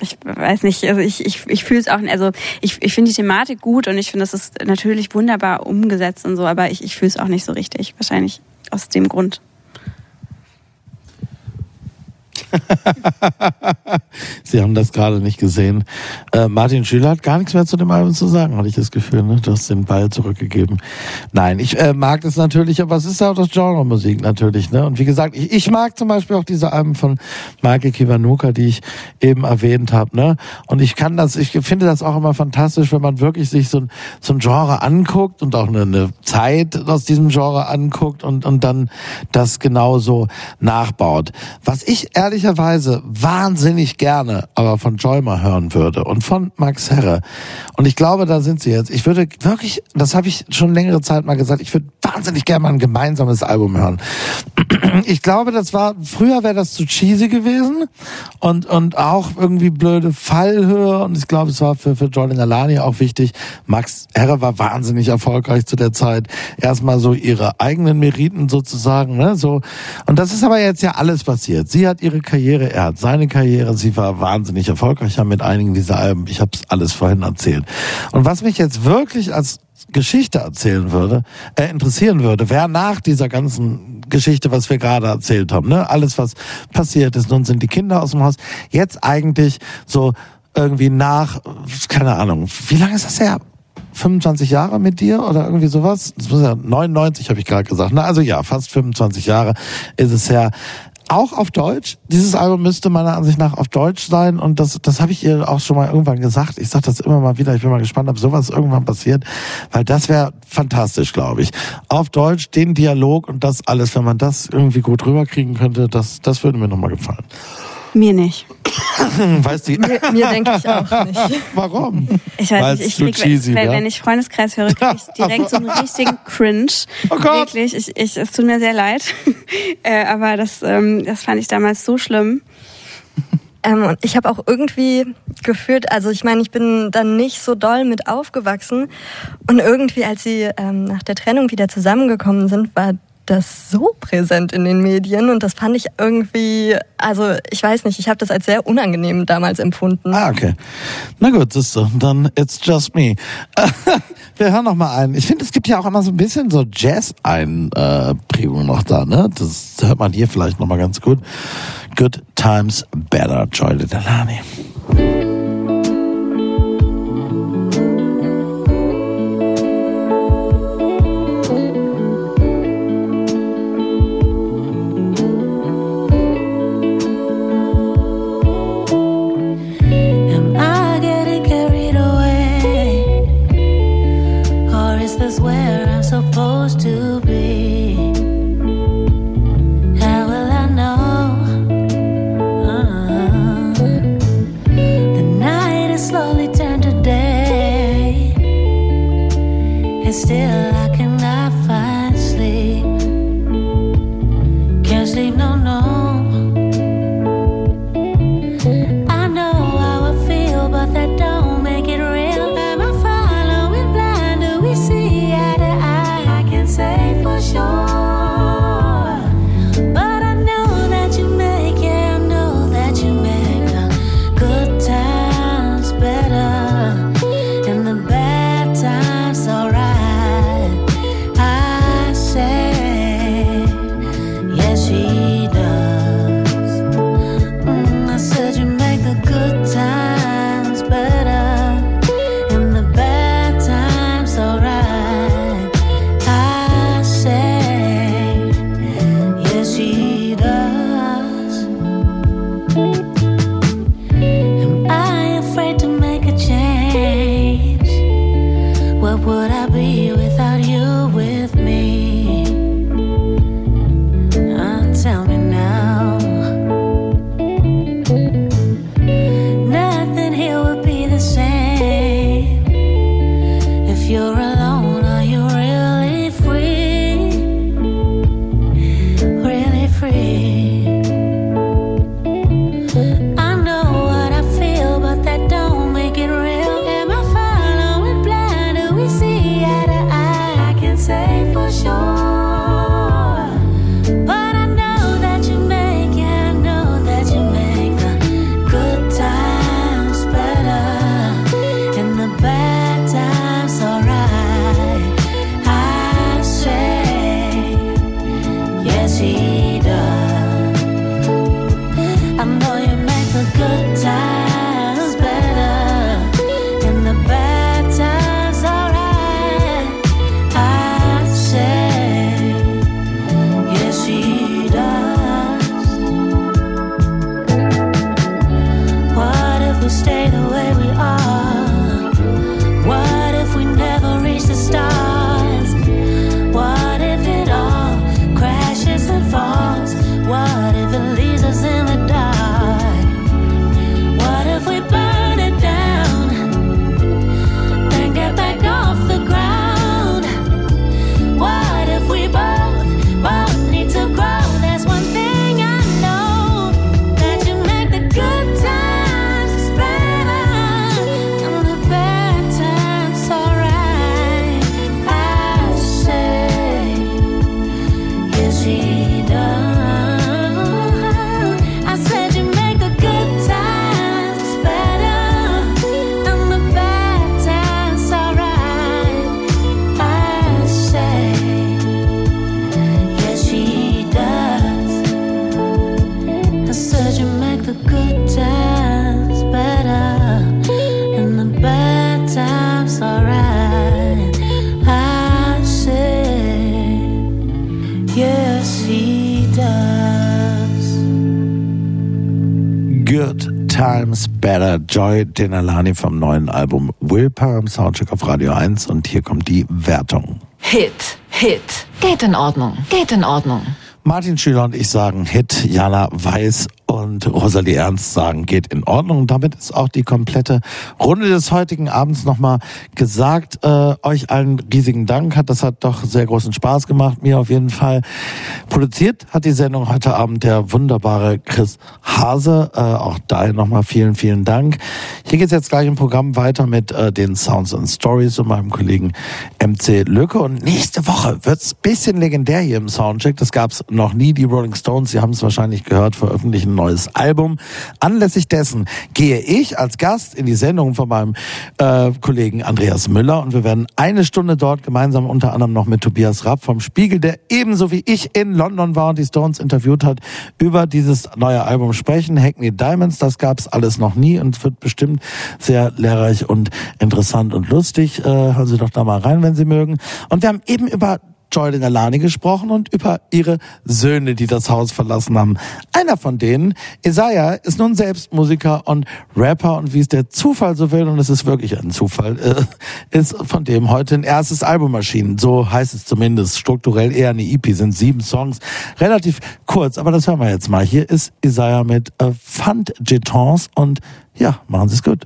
F: ich weiß nicht, also ich, ich, ich fühle es auch, also ich, ich finde die Thematik gut und ich finde, das ist natürlich wunderbar umgesetzt und so, aber ich, ich fühle es auch nicht so richtig. Wahrscheinlich aus dem Grund.
B: Sie haben das gerade nicht gesehen. Äh, Martin Schüler hat gar nichts mehr zu dem Album zu sagen, hatte ich das Gefühl. Ne? Du hast den Ball zurückgegeben. Nein, ich äh, mag das natürlich, aber es ist ja auch das Genre Musik natürlich. Ne? Und wie gesagt, ich, ich mag zum Beispiel auch diese Alben von Michael Kiwanuka, die ich eben erwähnt habe. Ne? Und ich kann das, ich finde das auch immer fantastisch, wenn man wirklich sich so ein, so ein Genre anguckt und auch eine, eine Zeit aus diesem Genre anguckt und, und dann das genauso nachbaut. Was ich ehrlich ehrlicherweise wahnsinnig gerne aber von Joymer hören würde und von Max Herre. Und ich glaube, da sind sie jetzt. Ich würde wirklich, das habe ich schon längere Zeit mal gesagt, ich würde wahnsinnig gerne mal ein gemeinsames Album hören. Ich glaube, das war, früher wäre das zu cheesy gewesen und, und auch irgendwie blöde Fallhöhe. Und ich glaube, es war für, für Jordan Alani auch wichtig. Max Herre war wahnsinnig erfolgreich zu der Zeit. Erstmal so ihre eigenen Meriten sozusagen, ne, so. Und das ist aber jetzt ja alles passiert. Sie hat ihre Karriere, er hat seine Karriere, sie war wahnsinnig erfolgreich mit einigen dieser Alben. Ich habe es alles vorhin erzählt. Und was mich jetzt wirklich als Geschichte erzählen würde, äh, interessieren würde, wäre nach dieser ganzen Geschichte, was wir gerade erzählt haben, ne, alles was passiert ist, nun sind die Kinder aus dem Haus, jetzt eigentlich so irgendwie nach, keine Ahnung, wie lange ist das her? 25 Jahre mit dir oder irgendwie sowas? Das muss ja 99 habe ich gerade gesagt. Na, also ja, fast 25 Jahre ist es her auch auf Deutsch. Dieses Album müsste meiner Ansicht nach auf Deutsch sein und das, das habe ich ihr auch schon mal irgendwann gesagt. Ich sage das immer mal wieder. Ich bin mal gespannt, ob sowas irgendwann passiert, weil das wäre fantastisch, glaube ich. Auf Deutsch den Dialog und das alles, wenn man das irgendwie gut rüberkriegen könnte, das, das würde mir nochmal gefallen.
F: Mir nicht.
B: weißt du?
C: Mir, mir denke ich auch nicht.
B: Warum?
F: Ich weiß nicht, ich krieg, cheesy, ja? wenn ich Freundeskreis höre, kriege ich direkt so einen richtigen Cringe.
B: Oh Gott.
F: Wirklich, ich, ich, es tut mir sehr leid. äh, aber das, ähm, das fand ich damals so schlimm.
C: Ähm, und ich habe auch irgendwie gefühlt, also ich meine, ich bin dann nicht so doll mit aufgewachsen. Und irgendwie, als sie ähm, nach der Trennung wieder zusammengekommen sind, war das so präsent in den Medien und das fand ich irgendwie, also ich weiß nicht, ich habe das als sehr unangenehm damals empfunden.
B: Ah, okay. Na gut, siehst du, dann it's just me. Wir hören noch mal ein. Ich finde, es gibt ja auch immer so ein bisschen so Jazz-Einprägung noch da, ne? Das hört man hier vielleicht noch mal ganz gut. Good Times Better, Joy Delani.
L: Better
B: Joy Denalani vom neuen Album Wilper im Soundcheck auf Radio 1 und hier kommt die Wertung.
A: Hit, Hit. Geht in Ordnung, geht in Ordnung.
B: Martin Schüler und ich sagen Hit, Jana Weiß und Rosalie Ernst sagen, geht in Ordnung. Und damit ist auch die komplette Runde des heutigen Abends nochmal gesagt. Äh, euch allen riesigen Dank. Hat, das hat doch sehr großen Spaß gemacht. Mir auf jeden Fall. Produziert hat die Sendung heute Abend der wunderbare Chris Hase. Äh, auch da nochmal vielen, vielen Dank. Hier geht's jetzt gleich im Programm weiter mit äh, den Sounds and Stories und meinem Kollegen MC Lücke. Und nächste Woche wird's bisschen legendär hier im Soundcheck. Das gab's noch nie. Die Rolling Stones, Sie haben es wahrscheinlich gehört, veröffentlichen neues Album. Anlässlich dessen gehe ich als Gast in die Sendung von meinem äh, Kollegen Andreas Müller und wir werden eine Stunde dort gemeinsam unter anderem noch mit Tobias Rapp vom Spiegel, der ebenso wie ich in London war und die Stones interviewt hat, über dieses neue Album sprechen. Hackney Diamonds, das gab's alles noch nie und wird bestimmt sehr lehrreich und interessant und lustig. Äh, hören Sie doch da mal rein, wenn Sie mögen. Und wir haben eben über Joy Denalani gesprochen und über ihre Söhne, die das Haus verlassen haben. Einer von denen, Isaiah, ist nun selbst Musiker und Rapper und wie es der Zufall so will, und es ist wirklich ein Zufall, äh, ist von dem heute ein erstes Album erschienen. So heißt es zumindest. Strukturell eher eine EP, sind sieben Songs. Relativ kurz, aber das hören wir jetzt mal. Hier ist Isaiah mit äh, Fund Jetons und ja, machen Sie es gut.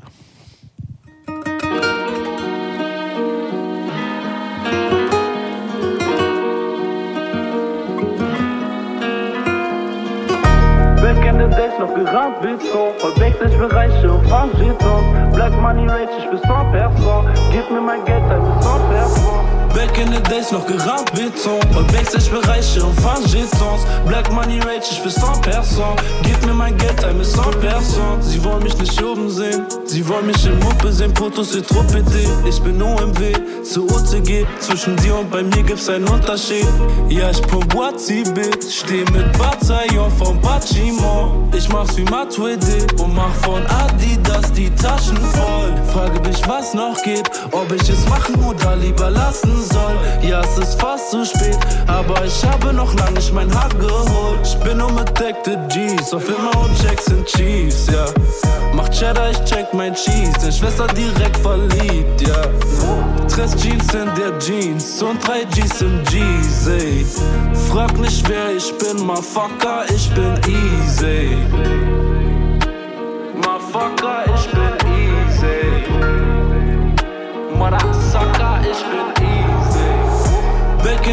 M: Noch gerannt wie Zoo Voll Backstage-Bereiche und fahren Jetons Black Money Rage, ich bin 100 Person Gib mir mein Geld, ein bis 100 Person Back in the days noch gerannt wie Zoo Voll Backstage-Bereiche und fahren Jetons Black Money Rage, ich bin 100 Person Gib mir mein Geld, ein bis 100 Person Sie wollen mich nicht oben sehen. Sie wollen mich in Muppe sehen, Fotos wie Truppe Ich bin OMW, zu OTG Zwischen dir und bei mir gibt's einen Unterschied. Ja, ich pump Wazi-Bit Steh mit Bataillon vom Bachimon Ich mach's wie Matuede Und mach von Adidas die Taschen voll. Frage mich, was noch geht. Ob ich es machen oder lieber lassen soll. Ja, es ist fast zu spät Aber ich habe noch lange nicht mein Haar geholt. Ich bin nur mit Deckte G's. Auf immer und Checks and Chiefs, ja. Macht Cheddar, ich check mein Cheese. Deine Schwester direkt verliebt, ja. Dress Jeans in der Jeans Und drei G's im G's, ey. Frag nicht wer ich bin, Motherfucker, ich bin easy. Motherfucker, ich bin easy. Motherfucker,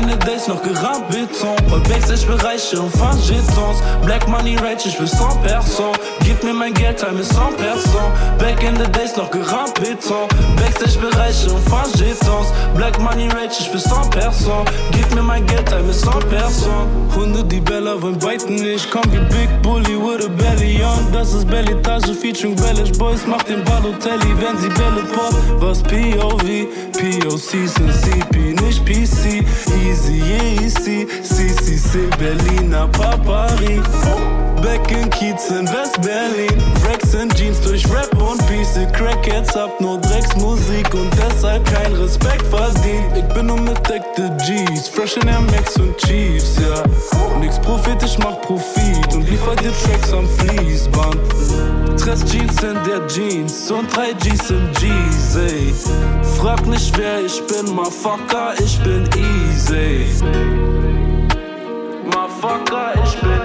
M: days noch gerannt Beton Voll Backstage-Bereiche und fahren Jetons Black Money Rage, ich will 100 Person Gib mir mein Geld, teil mit 100 Person Back in the days noch gerannt Beton Backstage-Bereiche und fahren Jetons Black Money Rage, ich will 100 Person Gib mir mein Geld, teil mit 100 Person Hunde, die Bella wollen biten. Nicht Komm wie Big Bully with a belly on Das ist Belly Tasche featuring Bellish Boys. Macht den Balotelli, wenn sie Bälle pop. Was POV, POC sind CP, nicht PC Easy, easy, CCC, Berliner Papari Back in Kiez in West-Berlin Rex in Jeans durch Rap und Peace Crackheads hab nur Drecksmusik und deshalb kein Respekt verdient. Ich bin nur mit deckte G's, fresh in Air Max und Chiefs, ja. Nix Profit, ich mach Profit und liefer dir Tracks am Fließband. Dress Jeans in der Jeans und drei G's im G's, ey. Frag nicht wer ich bin, Motherfucker, ich bin easy. Motherfucker, ich bin